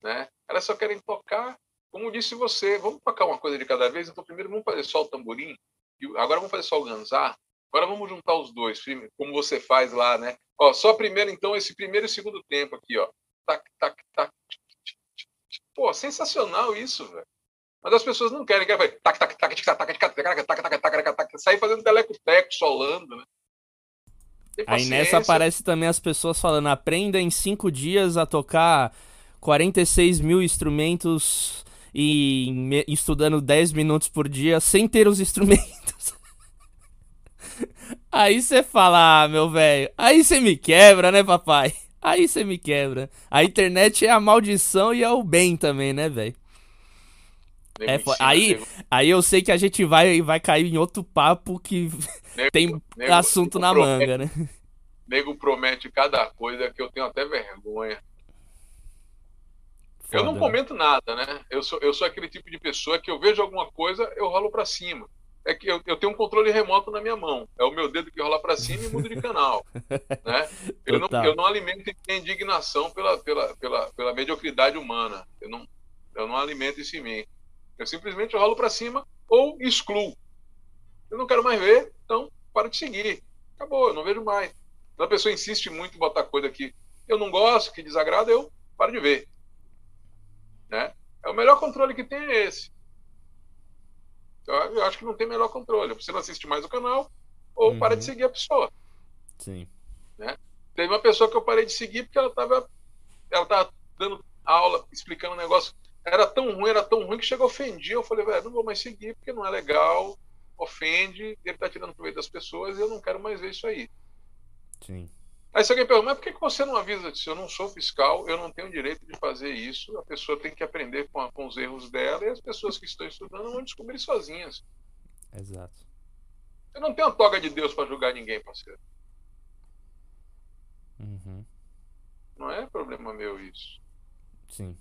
né? Elas só querem tocar, como disse você, vamos tocar uma coisa de cada vez. Então primeiro vamos fazer só o tamborim, agora vamos fazer só o ganzá. Agora vamos juntar os dois, como você faz lá, né? Ó, só primeiro então esse primeiro e segundo tempo aqui, ó tac, tac, tac. Pô, sensacional isso, velho. Mas as pessoas não querem, querem tac, tac, tac, tac, tac, tac, tac, tac, tac, tac, sair fazendo teleco-teco, solando, né? Aí nessa aparece também as pessoas falando, aprenda em cinco dias a tocar 46 mil instrumentos e estudando 10 minutos por dia sem ter os instrumentos. Aí você fala, ah, meu velho, aí você me quebra, né, papai? Aí você me quebra. A internet é a maldição e é o bem também, né, velho? É, aí, aí eu sei que a gente vai, vai cair em outro papo que nego, tem nego, assunto na promete, manga, né? Nego promete cada coisa que eu tenho até vergonha. Foda. Eu não comento nada, né? Eu sou, eu sou aquele tipo de pessoa que eu vejo alguma coisa, eu rolo para cima. É que eu, eu, tenho um controle remoto na minha mão. É o meu dedo que rola para cima e muda de canal. né? eu, não, eu não alimento indignação pela, pela, pela, pela mediocridade humana. Eu não, eu não alimento isso em mim. Eu simplesmente rolo para cima ou excluo. Eu não quero mais ver, então para de seguir. Acabou, eu não vejo mais. Quando a pessoa insiste muito em botar coisa que eu não gosto, que desagrada, eu paro de ver. Né? É o melhor controle que tem é esse. Eu acho que não tem melhor controle. Você não assiste mais o canal ou uhum. para de seguir a pessoa. Sim. Né? Teve uma pessoa que eu parei de seguir porque ela estava ela tava dando aula, explicando um negócio. Era tão ruim, era tão ruim que chegou a ofendia. Eu falei, velho, não vou mais seguir porque não é legal, ofende, ele está tirando proveito das pessoas e eu não quero mais ver isso aí. Sim. Aí se alguém pergunta, mas por que você não avisa disso? Eu não sou fiscal, eu não tenho direito de fazer isso. A pessoa tem que aprender com, a, com os erros dela e as pessoas que estão estudando vão descobrir sozinhas. Exato. Eu não tenho a toga de Deus para julgar ninguém, parceiro. Uhum. Não é problema meu isso. Sim.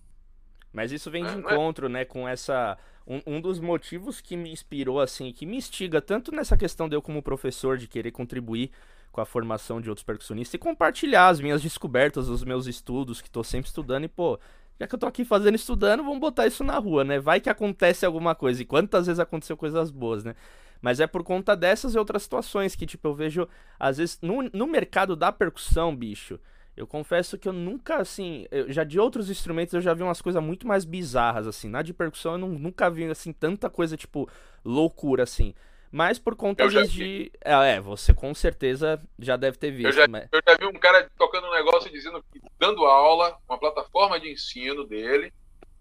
Mas isso vem de é, é? encontro, né, com essa um, um, dos motivos que me inspirou assim, que me instiga tanto nessa questão de eu como professor de querer contribuir com a formação de outros percussionistas e compartilhar as minhas descobertas, os meus estudos, que estou sempre estudando. E, pô, já que eu tô aqui fazendo estudando, vamos botar isso na rua, né? Vai que acontece alguma coisa. E quantas vezes aconteceu coisas boas, né? Mas é por conta dessas e outras situações que, tipo, eu vejo, às vezes, no, no mercado da percussão, bicho. Eu confesso que eu nunca, assim, eu, já de outros instrumentos eu já vi umas coisas muito mais bizarras, assim. Na de percussão eu não, nunca vi, assim, tanta coisa, tipo, loucura, assim. Mas por conta de. É, é, você com certeza já deve ter visto. Eu já, mas... eu já vi um cara tocando um negócio dizendo que, dando aula, uma plataforma de ensino dele,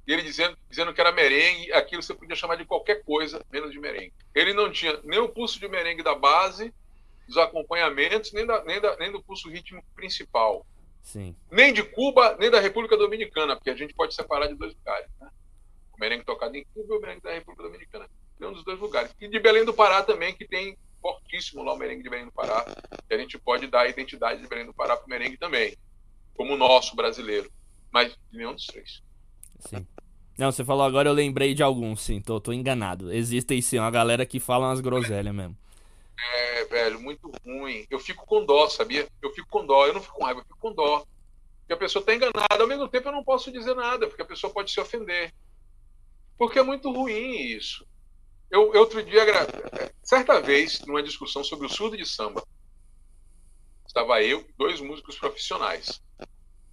e ele dizendo, dizendo que era merengue, aquilo você podia chamar de qualquer coisa, menos de merengue. Ele não tinha nem o pulso de merengue da base, dos acompanhamentos, nem, da, nem, da, nem do pulso rítmico principal. Sim. Nem de Cuba, nem da República Dominicana, porque a gente pode separar de dois lugares. Né? O merengue tocado em Cuba e o merengue da República Dominicana nenhum dos dois lugares. E de Belém do Pará também, que tem fortíssimo lá o merengue de Belém do Pará. E a gente pode dar a identidade de Belém do Pará para o merengue também, como o nosso brasileiro. Mas de nenhum dos três. Sim. Não, você falou agora, eu lembrei de alguns, sim, tô, tô enganado. Existem sim, uma galera que fala umas groselhas mesmo. É, velho, muito ruim. Eu fico com dó, sabia? Eu fico com dó, eu não fico com raiva, eu fico com dó. Porque a pessoa tá enganada, ao mesmo tempo eu não posso dizer nada, porque a pessoa pode se ofender. Porque é muito ruim isso. Eu, outro dia, certa vez, numa discussão sobre o surdo de samba, estava eu dois músicos profissionais.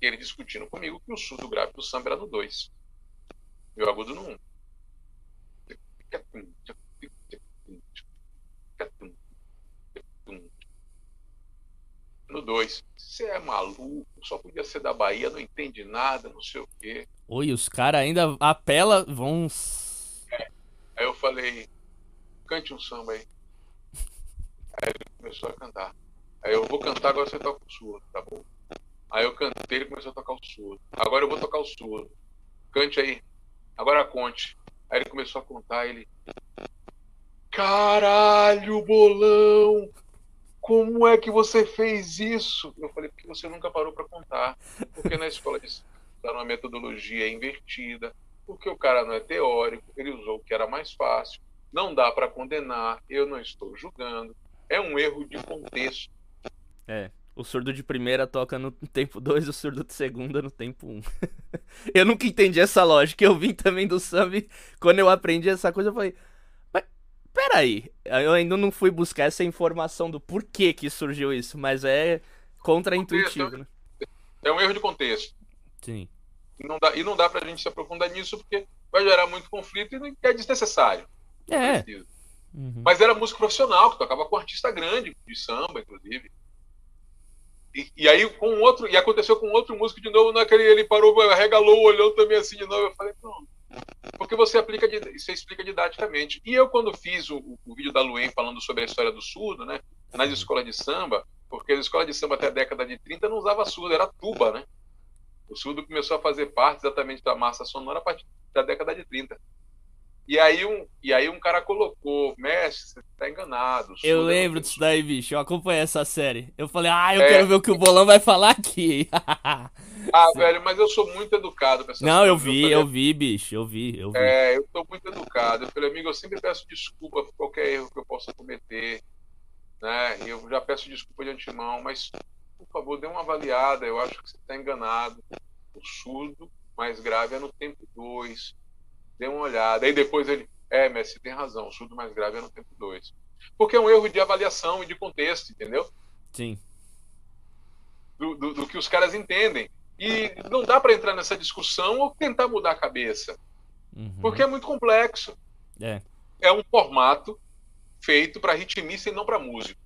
E ele discutindo comigo que o surdo grave do samba era no 2 e o agudo no 1. Um. No 2. Você é maluco, só podia ser da Bahia, não entende nada, não sei o quê. Oi, os caras ainda apela, vão Aí eu falei, cante um samba aí. Aí ele começou a cantar. Aí eu vou cantar, agora você toca o surdo, tá bom? Aí eu cantei, ele começou a tocar o surdo. Agora eu vou tocar o surdo. Cante aí. Agora conte. Aí ele começou a contar, ele. Caralho, bolão! Como é que você fez isso? Eu falei, porque você nunca parou para contar. Porque na escola de está numa metodologia invertida, porque o cara não é teórico, ele usou o que era mais fácil. Não dá para condenar, eu não estou julgando. É um erro de contexto. É. O surdo de primeira toca no tempo 2, o surdo de segunda no tempo 1. Um. eu nunca entendi essa lógica. Eu vim também do samba quando eu aprendi essa coisa, eu falei. Mas, peraí. Eu ainda não fui buscar essa informação do porquê que surgiu isso, mas é contraintuitivo, né? É um erro de contexto. Sim. E não dá, e não dá pra gente se aprofundar nisso porque vai gerar muito conflito e é desnecessário. É. Uhum. Mas era música profissional, que tocava com um artista grande, de samba, inclusive. e, e, aí com outro, e aconteceu com outro músico de novo, naquele ele parou, regalou, olhou também assim de novo. Eu falei, não, porque você aplica, você explica didaticamente. E eu quando fiz o, o vídeo da Luen falando sobre a história do surdo, né, nas escolas de samba, porque as escolas de samba até a década de 30 não usava surdo, era tuba, né? O surdo começou a fazer parte exatamente da massa sonora a partir da década de 30. E aí um, e aí um cara colocou, mestre, você tá enganado. Eu é lembro disso daí, bicho. Eu acompanhei essa série. Eu falei, ah, eu é... quero ver o que o Bolão vai falar aqui. ah, velho, mas eu sou muito educado. Não, eu vi, eu, falei, eu, vi, bicho, eu vi, eu vi. É, eu tô muito educado. Eu falei, amigo, eu sempre peço desculpa por qualquer erro que eu possa cometer. Né? Eu já peço desculpa de antemão, mas, por favor, dê uma avaliada. Eu acho que você está enganado. O surdo mais grave é no tempo 2 dê uma olhada. Aí depois ele, é, você tem razão, o surdo mais grave é no tempo 2. Porque é um erro de avaliação e de contexto, entendeu? Sim. Do, do, do que os caras entendem. E não dá para entrar nessa discussão ou tentar mudar a cabeça. Uhum. Porque é muito complexo. É. É um formato feito para ritmista e não para músico.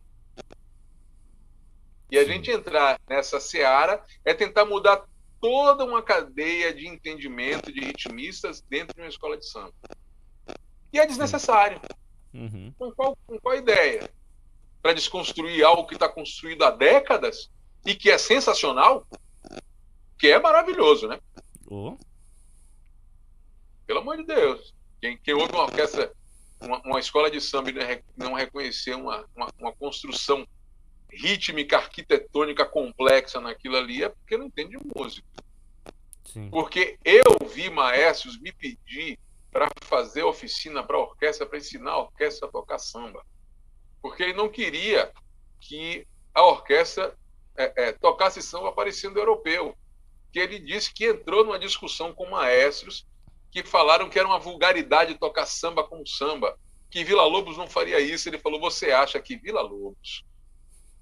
E a gente entrar nessa seara é tentar mudar toda uma cadeia de entendimento de ritmistas dentro de uma escola de samba. E é desnecessário. Uhum. Com, qual, com qual ideia? Para desconstruir algo que está construído há décadas e que é sensacional, que é maravilhoso, né? Oh. Pelo amor de Deus. Quem, quem ouve uma orquestra, uma, uma escola de samba e não reconhecer uma, uma, uma construção rítmica, arquitetônica complexa naquilo ali é porque não entende música. Sim. Porque eu vi maestros me pedir para fazer oficina para orquestra, para ensinar a orquestra a tocar samba. Porque ele não queria que a orquestra é, é, tocasse samba parecendo europeu. Que ele disse que entrou numa discussão com maestros que falaram que era uma vulgaridade tocar samba com samba, que Vila Lobos não faria isso. Ele falou: Você acha que Vila Lobos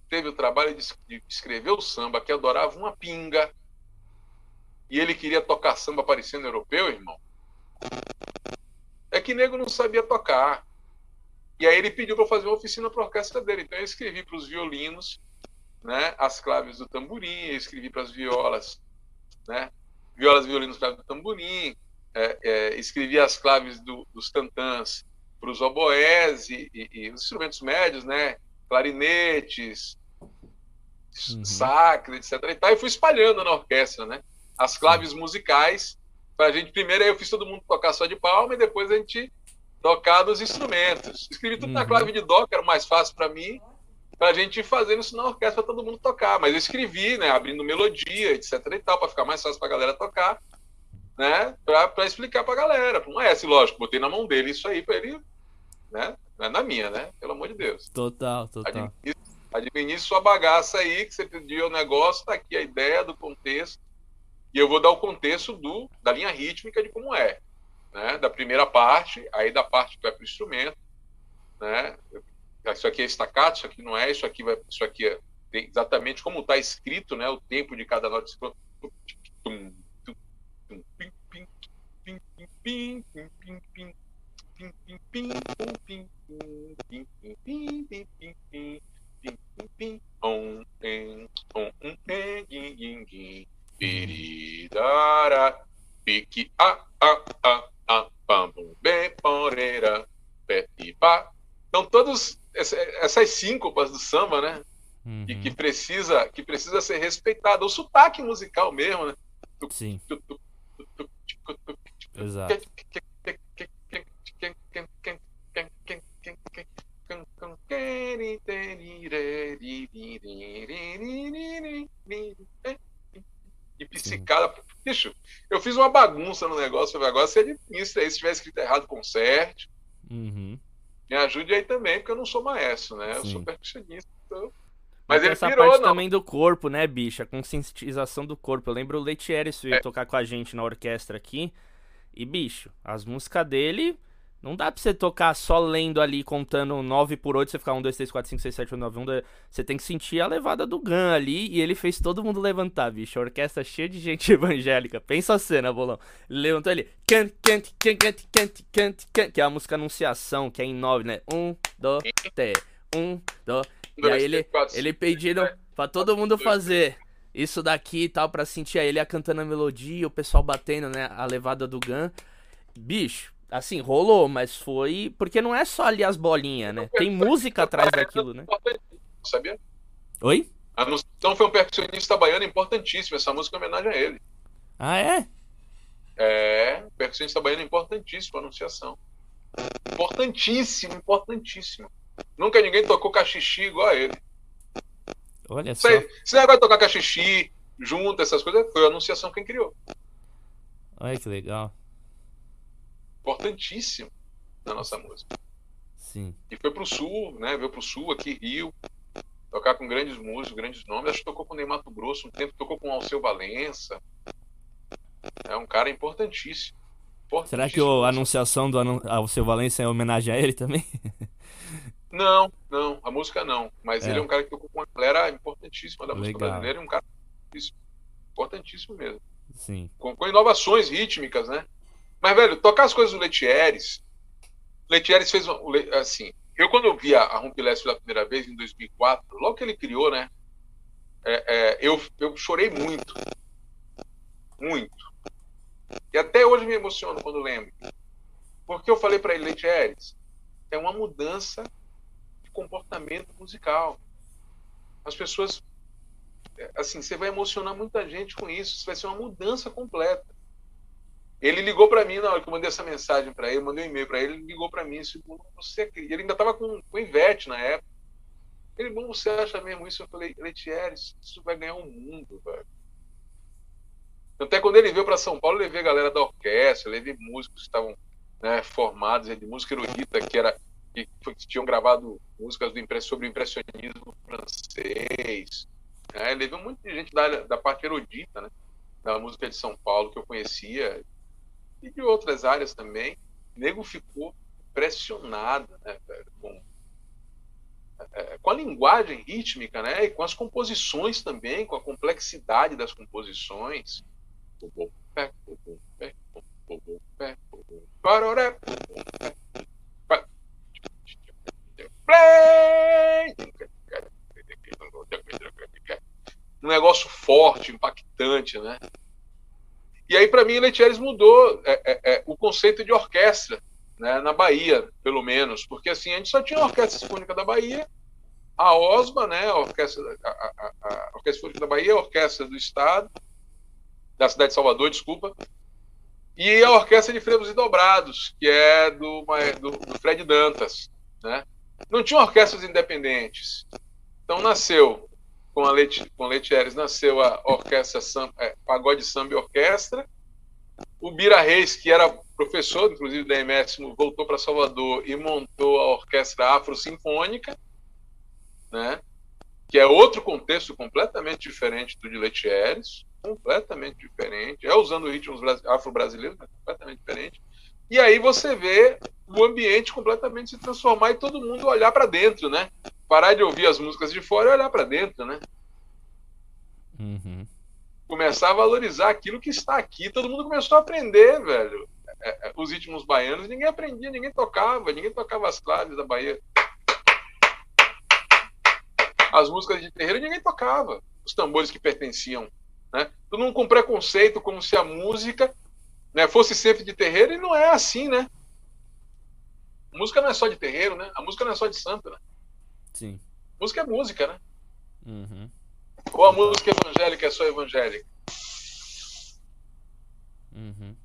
teve o trabalho de, escrever o samba, que adorava uma pinga, e ele queria tocar samba parecendo europeu, irmão. É que nego não sabia tocar. E aí ele pediu para fazer uma oficina para a orquestra dele. Então eu escrevi para os violinos, né, as claves do tamborim, eu escrevi para as violas, né, violas, violinos, claves do tamborim, é, é, escrevi as claves do, dos tantãs para os oboés e, e, e, os instrumentos médios, né, clarinetes, uhum. sacra, etc. E, tal, e fui espalhando na orquestra, né? As claves musicais. Pra gente, primeiro eu fiz todo mundo tocar só de palma e depois a gente tocar nos instrumentos. Escrevi tudo uhum. na clave de dó, que era mais fácil para mim, pra gente ir fazendo isso na orquestra pra todo mundo tocar. Mas eu escrevi, né? Abrindo melodia, etc. e tal, pra ficar mais fácil pra galera tocar, né? Pra, pra explicar pra galera. Não é assim, lógico, botei na mão dele isso aí pra ele, né? Não é na minha, né? Pelo amor de Deus. Total, total administre sua bagaça aí, que você pediu o negócio, tá aqui a ideia do contexto. E eu vou dar o contexto do, da linha rítmica de como é. Né? Da primeira parte, aí da parte que vai para o instrumento. Né? Isso aqui é estacato, isso aqui não é, isso aqui, vai, isso aqui é exatamente como está escrito, né? o tempo de cada nota. Piridara, pique a a a a pam bem poreira, pá. Então todos essas síncopas do samba, né? Uhum. E que precisa que precisa ser respeitada, o sotaque musical mesmo, né? Sim. Exato. E psicada. Bicho, eu fiz uma bagunça no negócio. Agora você administra aí. Se tiver escrito errado, conserte. Uhum. Me ajude aí também, porque eu não sou maestro, né? Eu sou percussionista. Então... Mas ele essa pirou, parte não. também do corpo, né, bicho? A conscientização do corpo. Eu lembro o Letieres veio é. tocar com a gente na orquestra aqui. E, bicho, as músicas dele não dá pra você tocar só lendo ali, contando 9 por 8, você ficar 1, 2, 3, 4, 5, 6, 7, 8, 9, 1, 2. Você tem que sentir a levada do Gun ali. E ele fez todo mundo levantar, bicho. A orquestra cheia de gente evangélica. Pensa a cena, bolão. Ele levantou ali. Cante, cante, cante, cante, cante, cante. Que é a música Anunciação, que é em 9, né? 1, 2, 3. 1, 2. E aí ele, ele pedindo pra todo mundo fazer isso daqui e tal, pra sentir ele cantando a melodia, o pessoal batendo, né, a levada do Gun. Bicho, assim, rolou, mas foi. Porque não é só ali as bolinhas, né? Tem música atrás daquilo, né? Sabia? Oi? A Anunciação foi um percussionista baiano importantíssimo. Essa música é homenagem a ele. Ah, é? É, percussionista baiano importantíssimo, a Anunciação. Importantíssimo, importantíssimo. Nunca ninguém tocou cachixi igual a ele. Olha só. Se não vai tocar cachixi junto, essas coisas, foi a Anunciação quem criou. Olha que legal. Importantíssimo na nossa música. Sim. E foi pro sul, né? Veio pro sul, aqui, Rio, tocar com grandes músicos, grandes nomes. Acho que tocou com o Ney Mato Grosso um tempo, tocou com o Alceu Valença. É um cara importantíssimo. importantíssimo. Será que a anunciação do Alceu Valença é homenagem a ele também? Não, não, a música não. Mas é. ele é um cara que tocou com uma galera importantíssima da música Legal. brasileira e um cara importantíssimo mesmo. Sim. Com, com, inovações rítmicas, né? Mas, velho, tocar as coisas do Letieres. Letieres fez uma, assim. Eu, quando eu vi a, a Rumpilés pela primeira vez, em 2004, logo que ele criou, né? É, é, eu, eu chorei muito. Muito. E até hoje me emociono quando lembro. Porque eu falei para ele, Letieres, é uma mudança comportamento musical. As pessoas, assim, você vai emocionar muita gente com isso. Isso vai ser uma mudança completa. Ele ligou para mim na hora que eu mandei essa mensagem para ele, mandei um e-mail para ele, ele ligou para mim e disse: você, ele ainda estava com, com Ivete na época. Ele, bom, você acha mesmo isso? Eu falei, Letieres, isso vai ganhar um mundo, velho. Até quando ele veio para São Paulo, eu levei a galera da orquestra, levei músicos que estavam né, formados de música erudita, que era que, que tinham gravado músicas do, sobre o impressionismo francês. Né? Levei um monte de gente da, da parte erudita, né? da música de São Paulo, que eu conhecia, e de outras áreas também. O nego ficou impressionado né, com, é, com a linguagem rítmica né, e com as composições também, com a complexidade das composições. Um negócio forte, impactante, né? E aí, para mim, Letieres mudou é, é, é, o conceito de orquestra, né, na Bahia, pelo menos, porque assim, a gente só tinha a Orquestra Sinfônica da Bahia, a OSBA, né, a Orquestra, a, a, a Orquestra Sinfônica da Bahia, a Orquestra do Estado, da cidade de Salvador, desculpa, e a Orquestra de Frevos e Dobrados, que é do, do, do Fred Dantas, né? Não tinha orquestras independentes. Então nasceu com a Leite, com Letieres nasceu a orquestra Sam, é, Pagode Samba e Orquestra. O Bira Reis, que era professor, inclusive da MS, voltou para Salvador e montou a Orquestra Afro Sinfônica, né? que é outro contexto completamente diferente do de Letieres, completamente diferente, é usando ritmos afro-brasileiros, mas completamente diferente. E aí você vê o ambiente completamente se transformar e todo mundo olhar para dentro, né? Parar de ouvir as músicas de fora e olhar para dentro, né? Uhum. Começar a valorizar aquilo que está aqui. Todo mundo começou a aprender, velho. É, é, os ritmos baianos, ninguém aprendia, ninguém tocava, ninguém tocava as claves da Bahia. As músicas de terreiro ninguém tocava. Os tambores que pertenciam. Né? Todo mundo com preconceito, como se a música né, fosse sempre de terreiro, e não é assim, né? A música não é só de terreiro, né? A música não é só de santo, né? Sim. Música é música, né? Uhum. Ou a música evangélica é só evangélica? Uhum.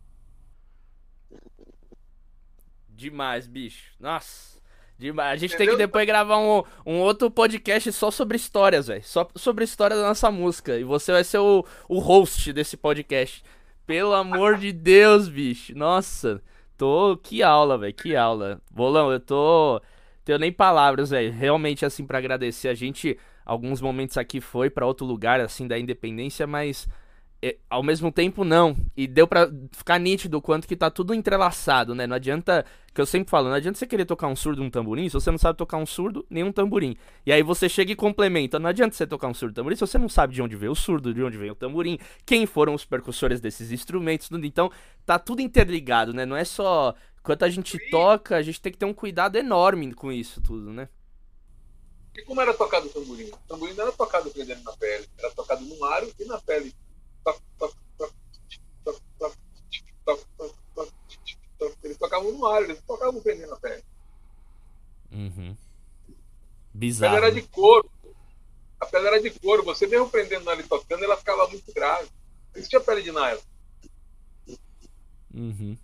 Demais, bicho. Nossa. Demais. A gente Entendeu? tem que depois gravar um, um outro podcast só sobre histórias, velho. Só sobre a história da nossa música. E você vai ser o, o host desse podcast. Pelo amor de Deus, bicho. Nossa. Tô. Que aula, velho. Que aula. Bolão, eu tô. Tenho nem palavras, velho. Realmente, assim, para agradecer. A gente, alguns momentos aqui foi para outro lugar, assim, da independência, mas é, ao mesmo tempo não. E deu pra ficar nítido o quanto que tá tudo entrelaçado, né? Não adianta, que eu sempre falo, não adianta você querer tocar um surdo um tamborim se você não sabe tocar um surdo nem um tamborim. E aí você chega e complementa. Não adianta você tocar um surdo tamborim se você não sabe de onde veio o surdo, de onde veio o tamborim, quem foram os percussores desses instrumentos, tudo. Então, tá tudo interligado, né? Não é só quando a gente toca, a gente tem que ter um cuidado enorme com isso tudo, né? E como era tocado o tamborim? O tamborim não era tocado prendendo na pele, era tocado no aro e na pele. Eles tocavam no aro, eles tocavam prendendo na pele. Uhum. Bizarro. A pele era de couro. A pele era de couro. Você mesmo prendendo ali tocando, ela ficava muito grave. Isso tinha pele de nylon. Uhum.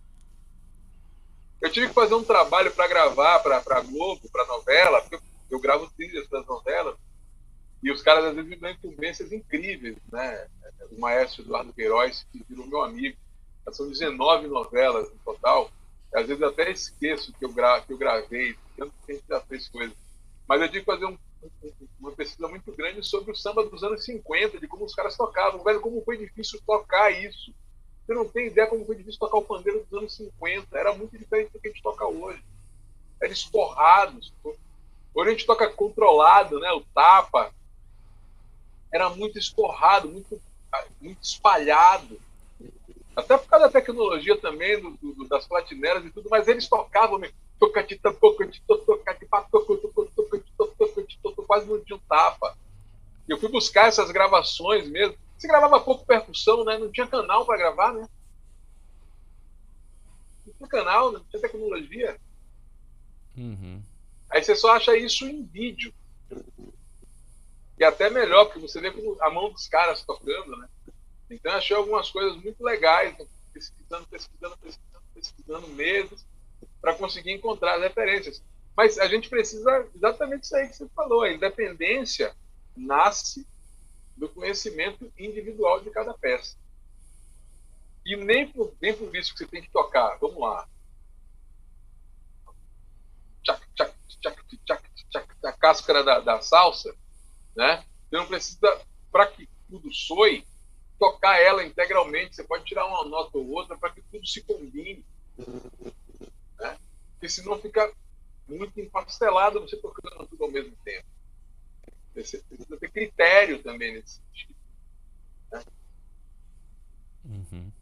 Eu tive que fazer um trabalho para gravar para Globo, para novela, porque eu, eu gravo trilhas das novelas, e os caras às vezes me dão incumbências incríveis, né? O maestro Eduardo Queiroz, que virou meu amigo. São 19 novelas no total. Às vezes até esqueço que eu, gra que eu gravei, tanto que a gente já fez coisas. Mas eu tive que fazer um, uma pesquisa muito grande sobre o samba dos anos 50, de como os caras tocavam. Como foi difícil tocar isso. Você não tem ideia como foi difícil tocar o pandeiro dos anos 50. Era muito diferente do que a gente toca hoje. Era esporrado. Hoje a gente toca controlado, né? O tapa. Era muito esporrado, muito, muito espalhado. Até por causa da tecnologia também, do, do, das platineras e tudo, mas eles tocavam quase não tinha um tapa. Eu fui buscar essas gravações mesmo. Você gravava pouco percussão, né? Não tinha canal para gravar, né? Não tinha canal, não tinha tecnologia. Uhum. Aí você só acha isso em vídeo. E até melhor, porque você vê a mão dos caras tocando, né? Então achei algumas coisas muito legais, pesquisando, pesquisando, pesquisando, pesquisando mesmo, para conseguir encontrar as referências. Mas a gente precisa exatamente isso aí que você falou. A independência nasce do conhecimento individual de cada peça. E nem por, nem por isso que você tem que tocar. Vamos lá. Tchac, tchac, tchac, tchac, tchac, a cáscara da, da salsa, né? Você não precisa, para que tudo soe, tocar ela integralmente. Você pode tirar uma nota ou outra para que tudo se combine. Né? Porque senão fica muito empastelado você tocando tudo ao mesmo tempo. Você precisa ter critério também nesse sentido. Né? Uhum.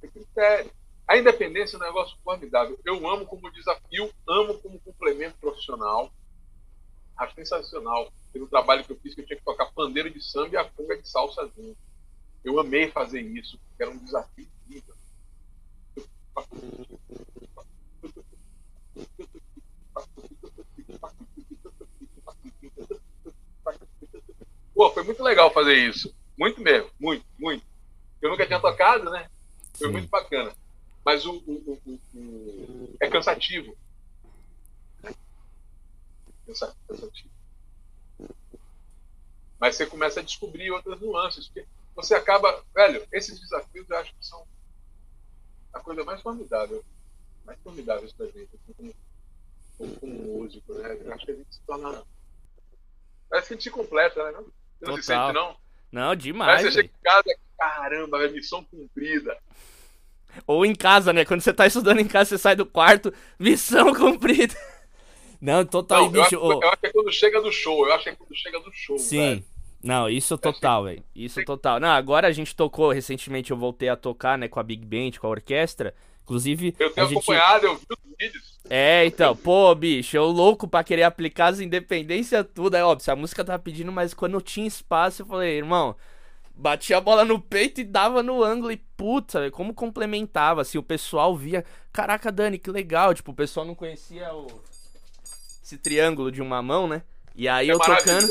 Ter critério. A independência é um negócio formidável. Eu amo como desafio, amo como complemento profissional. Acho sensacional. Pelo trabalho que eu fiz, que eu tinha que tocar pandeiro de samba e a conga de salsa junto. Eu amei fazer isso, porque era um desafio incrível. Pô, foi muito legal fazer isso. Muito mesmo, muito, muito. Eu nunca tinha tocado, né? Foi Sim. muito bacana. Mas o, o, o, o, é cansativo. Cansativo. Mas você começa a descobrir outras nuances. Porque você acaba. Velho, esses desafios eu acho que são a coisa mais formidável. Mais formidável pra gente. Assim, como, como músico, né? Eu acho que a gente se torna. Parece que a gente se completa, né? Não? Você não se sente, não? Não, demais. Aí você chega em casa, caramba, missão cumprida. Ou em casa, né? Quando você tá estudando em casa, você sai do quarto, missão cumprida. Não, total. Não, bicho, eu, acho, eu acho que é quando chega do show. Eu acho que é quando chega do show. Sim. Velho. Não, isso total, velho. Isso total. Não, agora a gente tocou, recentemente eu voltei a tocar, né, com a Big Band, com a orquestra. Inclusive. Eu tenho gente... acompanhado, eu vi os vídeos. É, então, pô, bicho, eu louco pra querer aplicar as independências tudo. Aí, óbvio, a música tava pedindo, mas quando eu tinha espaço, eu falei, irmão, batia a bola no peito e dava no ângulo. E puta, como complementava, assim, o pessoal via. Caraca, Dani, que legal. Tipo, o pessoal não conhecia o. Esse triângulo de uma mão, né? E aí é eu tocando.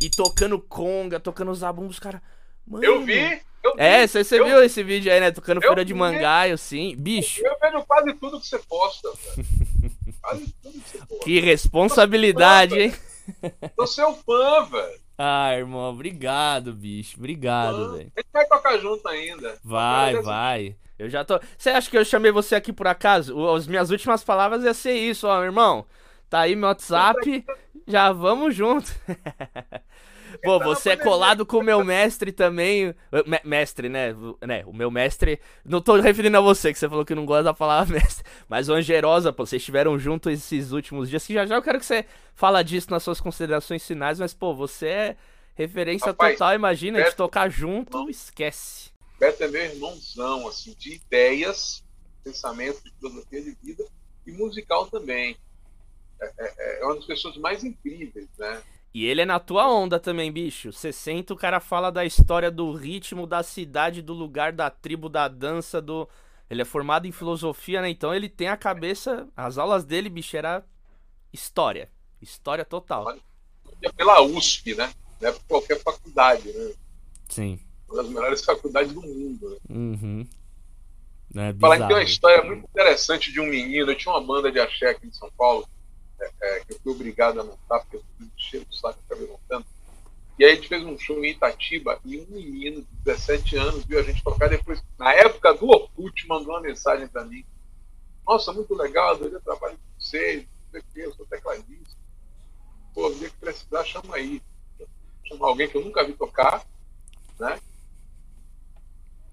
E tocando conga, tocando zabumbos, cara. Mano, eu vi, eu é, você, eu, viu esse vídeo aí, né? Tocando feira de mangaio, assim. Bicho. Eu vejo quase tudo que você posta, quase tudo que você posta. Que responsabilidade, hein? Tô seu fã, velho. Ah, irmão, obrigado, bicho. Obrigado, velho. A gente vai tocar junto ainda. Vai, vai. Eu já tô. Você acha que eu chamei você aqui por acaso? As minhas últimas palavras ia ser isso, ó, irmão. Tá aí meu WhatsApp. Já vamos junto. Pô, você é colado com o meu mestre também. Mestre, né? né? O meu mestre. Não tô referindo a você, que você falou que não gosta da palavra mestre. Mas o Angerosa, pô, vocês estiveram juntos esses últimos dias. Que já já eu quero que você fala disso nas suas considerações finais. Mas, pô, você é referência Rapaz, total. Imagina, Beto, de tocar junto, esquece. Beto é meu irmãozão, assim, de ideias, pensamento, de filosofia de vida e musical também. É, é, é uma das pessoas mais incríveis, né? E ele é na tua onda também, bicho. Você senta, o cara fala da história do ritmo, da cidade, do lugar, da tribo, da dança, do. Ele é formado em filosofia, né? Então ele tem a cabeça. As aulas dele, bicho, era história. História total. Pela USP, né? Não é por qualquer faculdade, né? Sim. Uma das melhores faculdades do mundo. Né? Uhum. É Falar que tem uma história muito interessante de um menino. Eu tinha uma banda de axé aqui em São Paulo, é, é, que eu fui obrigado a montar, porque eu cheio do saco acabei montando. E aí a gente fez um show em Itatiba e um menino de 17 anos viu a gente tocar depois, na época do Orkut, mandou uma mensagem para mim. Nossa, muito legal, adorei o trabalho de vocês, eu sou tecladista. Pô, dia que precisar, chama aí. Chamar alguém que eu nunca vi tocar, né?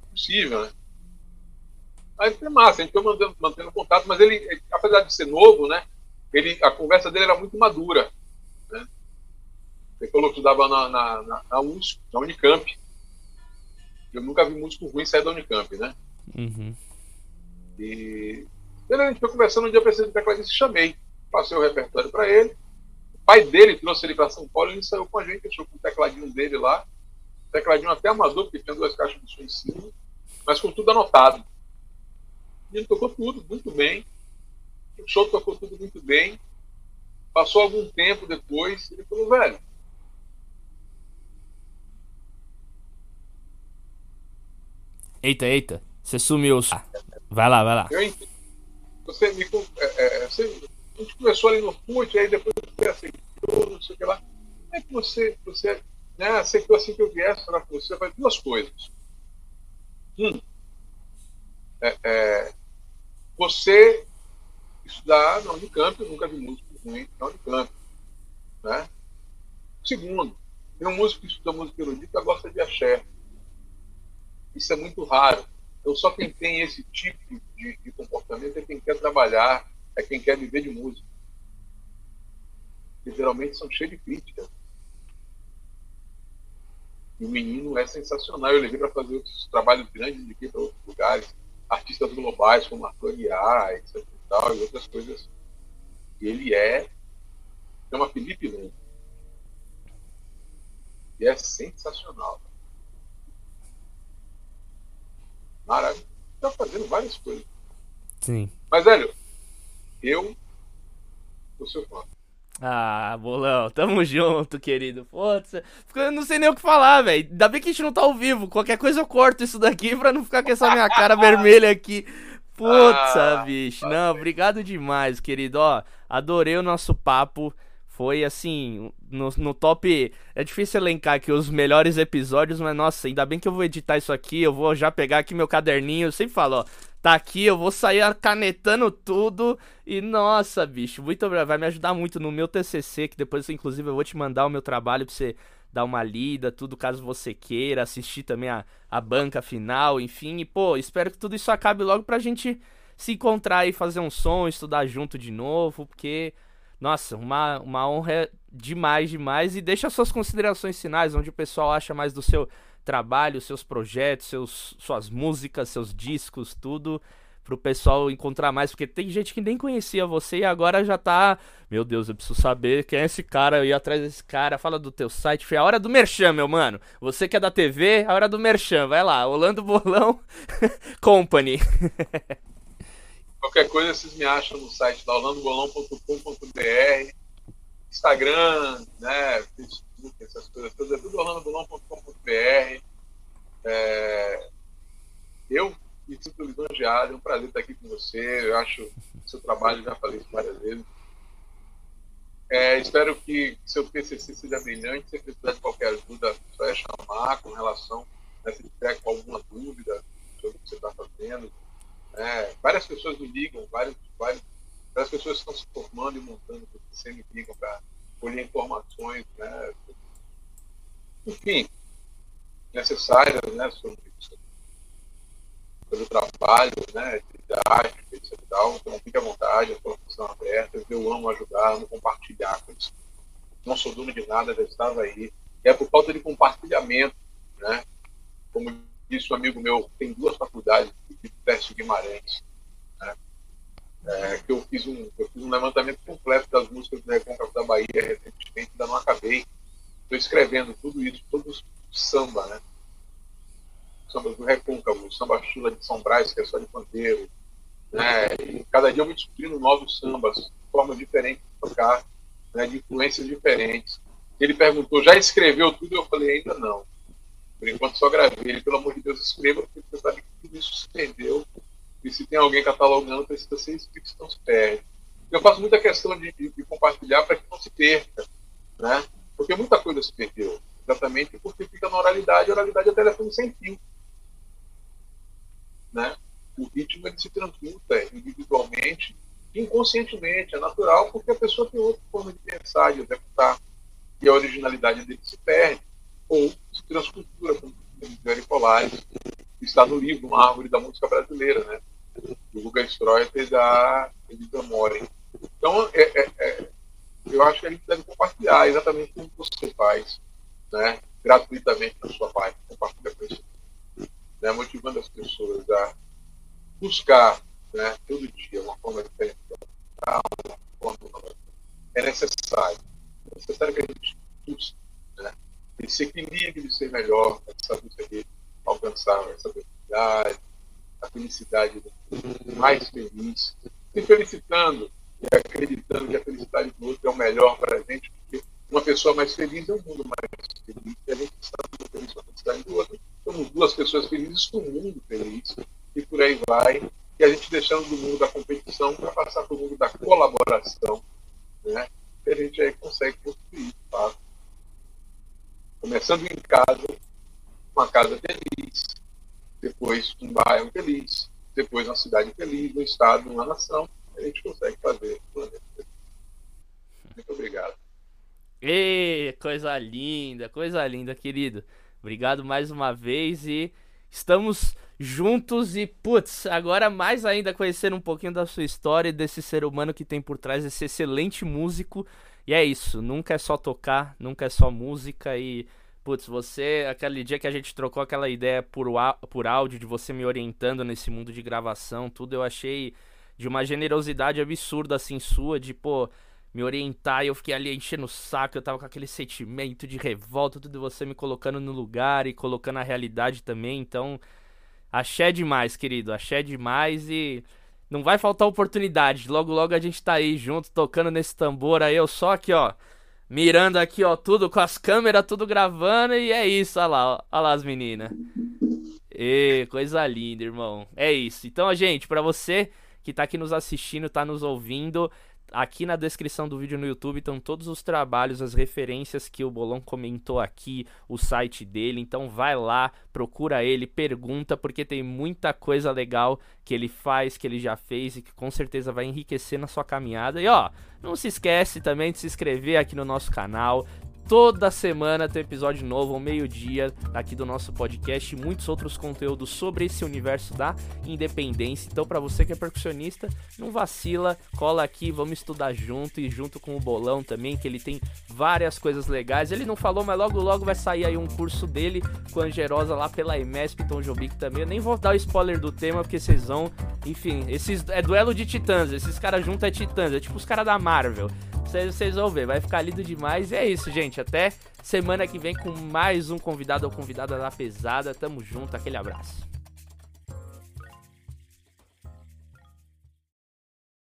Possível, né? Aí foi massa, a gente foi mantendo, mantendo contato, mas ele, apesar de ser novo, né? Ele, a conversa dele era muito madura. Né? Ele falou que estudava na, na, na, na, USP, na Unicamp. Eu nunca vi músico ruim sair da Unicamp, né? Uhum. E a gente foi conversando um dia para esse tecladista e chamei. Passei o repertório para ele. O pai dele trouxe ele para São Paulo e ele saiu com a gente, achou com o tecladinho dele lá. Tecladinho até amador, porque tinha duas caixas de som em cima, mas com tudo anotado ele tocou tudo muito bem. O show tocou tudo muito bem. Passou algum tempo depois, ele falou, velho. Eita, eita, você sumiu. Vai lá, vai lá. Eu Você me. É, é, você, a gente começou ali no FUT, aí depois você aceitou, não sei o que lá. Como é que você, você né, aceitou assim que eu viesse para você? Faz duas coisas. Um, é, é, você estudar na Unicamp, eu nunca vi músico ruim na Unicamp. Né? Segundo, tem um músico que estuda música erudita gosta de axé. Isso é muito raro. Então, só quem tem esse tipo de, de comportamento é quem quer trabalhar, é quem quer viver de música. Que geralmente são cheios de críticas. E o menino é sensacional. Eu levei para fazer outros trabalhos grandes de para outros lugares artistas globais como Arthur Aguiar, etc. E, tal, e outras coisas. E ele é chama Felipe Lund. E é sensacional. Maravilhoso. Está fazendo várias coisas. Sim. Mas, velho, eu sou seu fã. Ah, bolão, tamo junto, querido. Putz, eu não sei nem o que falar, velho. Ainda bem que a gente não tá ao vivo. Qualquer coisa eu corto isso daqui pra não ficar com essa minha cara vermelha aqui. Putz, ah, bicho. Não, obrigado demais, querido. Ó, adorei o nosso papo. Foi assim, no, no top. É difícil elencar aqui os melhores episódios, mas nossa, ainda bem que eu vou editar isso aqui. Eu vou já pegar aqui meu caderninho. Eu sempre falo, ó tá aqui, eu vou sair canetando tudo. E nossa, bicho, muito obrigado. Vai me ajudar muito no meu TCC, que depois, inclusive, eu vou te mandar o meu trabalho pra você dar uma lida, tudo caso você queira, assistir também a, a banca final, enfim. E, pô, espero que tudo isso acabe logo pra gente se encontrar e fazer um som, estudar junto de novo, porque, nossa, uma, uma honra demais, demais. E deixa suas considerações finais, onde o pessoal acha mais do seu trabalho, seus projetos, seus, suas músicas, seus discos, tudo pro pessoal encontrar mais, porque tem gente que nem conhecia você e agora já tá, meu Deus, eu preciso saber quem é esse cara, eu ir atrás desse cara, fala do teu site, foi a hora do merchan, meu mano. Você que é da TV, a hora do merchan, vai lá, Holando Bolão Company. Qualquer coisa vocês me acham no site da holandobolão.com.br, Instagram, né, Facebook, essas coisas todas, é tudo orlandobolão.com.br. É, eu me sinto lisonjeado, é um prazer estar aqui com você. Eu acho seu trabalho, já falei isso várias vezes. É, espero que seu PCC seja brilhante. Se precisar de qualquer ajuda, só é chamar com relação, né, se tiver com alguma dúvida sobre o que você está fazendo. É, várias pessoas me ligam, várias, várias, várias pessoas estão se formando e montando o PCC me ligam para colher informações, né, enfim, necessárias né, sobre, sobre o trabalho né, didático, etc. Então, fique à vontade, estão abertas. Eu amo ajudar, amo compartilhar com isso. Não sou dono de nada, já estava aí. E é por falta de compartilhamento, né? Como disse um amigo meu, tem duas faculdades de teste Guimarães, né? É, que eu fiz, um, eu fiz um levantamento completo das músicas do Recôncavo da Bahia recentemente, ainda não acabei escrevendo tudo isso, todo samba, né? Samba do Recôncavo, samba chula de São Brás, que é só de pandeiro. Né? E cada dia eu vou descobrindo novos sambas, formas diferentes de tocar, né? de influências diferentes. Ele perguntou, já escreveu tudo? Eu falei, ainda não. Por enquanto só gravei. Ele, pelo amor de Deus, escreva, porque você sabe que tudo isso se perdeu. E se tem alguém catalogando, precisa ser escrito, senão se perde. Eu faço muita questão de, de, de compartilhar para que não se perca, né? Porque muita coisa se perdeu, exatamente porque fica na oralidade, a oralidade é telefone sem fio. Né? O ritmo ele se transmuta individualmente, inconscientemente, é natural, porque a pessoa tem outra forma de pensar, de executar, e a originalidade dele se perde, ou se transcultura, como diz Gary Polares, está no livro Uma Árvore da Música Brasileira, né? do Guga Stroiter e da Edita Moren. Então, é, é, é, eu acho que a gente deve compartilhar exatamente como você faz, né? gratuitamente na sua página, compartilha com isso, né? motivando as pessoas a buscar né? todo dia uma forma diferente de uma forma É necessário. É necessário que a gente busque né? esse equilíbrio de ser melhor, essa busca de alcançar essa felicidade, a felicidade mais feliz, se felicitando e acreditando que a felicidade do outro é o melhor para a gente, porque uma pessoa mais feliz é um mundo mais feliz, e a gente está feliz com a felicidade do outro. Somos duas pessoas felizes com um mundo feliz, e por aí vai, e a gente deixando do mundo da competição para passar para o mundo da colaboração, né? que a gente aí consegue construir, tá? Começando em casa, uma casa feliz, depois um bairro feliz, depois uma cidade feliz, um estado, uma nação, a gente consegue fazer o planeta Muito obrigado. Ê, coisa linda, coisa linda, querido. Obrigado mais uma vez e estamos juntos e, putz, agora mais ainda conhecer um pouquinho da sua história e desse ser humano que tem por trás esse excelente músico. E é isso, nunca é só tocar, nunca é só música e Putz, você, aquele dia que a gente trocou aquela ideia por, por áudio, de você me orientando nesse mundo de gravação, tudo, eu achei de uma generosidade absurda, assim, sua, de, pô, me orientar e eu fiquei ali enchendo o saco, eu tava com aquele sentimento de revolta, tudo você me colocando no lugar e colocando a realidade também, então, axé demais, querido, axé demais e não vai faltar oportunidade, logo logo a gente tá aí junto, tocando nesse tambor aí, eu só aqui, ó mirando aqui, ó, tudo com as câmeras, tudo gravando, e é isso, olha lá, olha lá as meninas. E coisa linda, irmão. É isso. Então, gente, para você que tá aqui nos assistindo, tá nos ouvindo, Aqui na descrição do vídeo no YouTube estão todos os trabalhos, as referências que o Bolão comentou aqui, o site dele. Então vai lá, procura ele, pergunta, porque tem muita coisa legal que ele faz, que ele já fez e que com certeza vai enriquecer na sua caminhada. E ó, não se esquece também de se inscrever aqui no nosso canal. Toda semana tem episódio novo ao meio-dia aqui do nosso podcast e muitos outros conteúdos sobre esse universo da independência. Então, para você que é percussionista, não vacila, cola aqui, vamos estudar junto e junto com o Bolão também, que ele tem várias coisas legais. Ele não falou, mas logo logo vai sair aí um curso dele com a Angerosa lá pela EMESP Tom Jobic também. Eu nem vou dar o spoiler do tema porque vocês vão, enfim, esses é duelo de titãs, esses caras juntos é titãs, é tipo os caras da Marvel. Vocês, vocês vão ver, vai ficar lindo demais. E é isso, gente. Até semana que vem com mais um convidado ou convidada da pesada. Tamo junto, aquele abraço.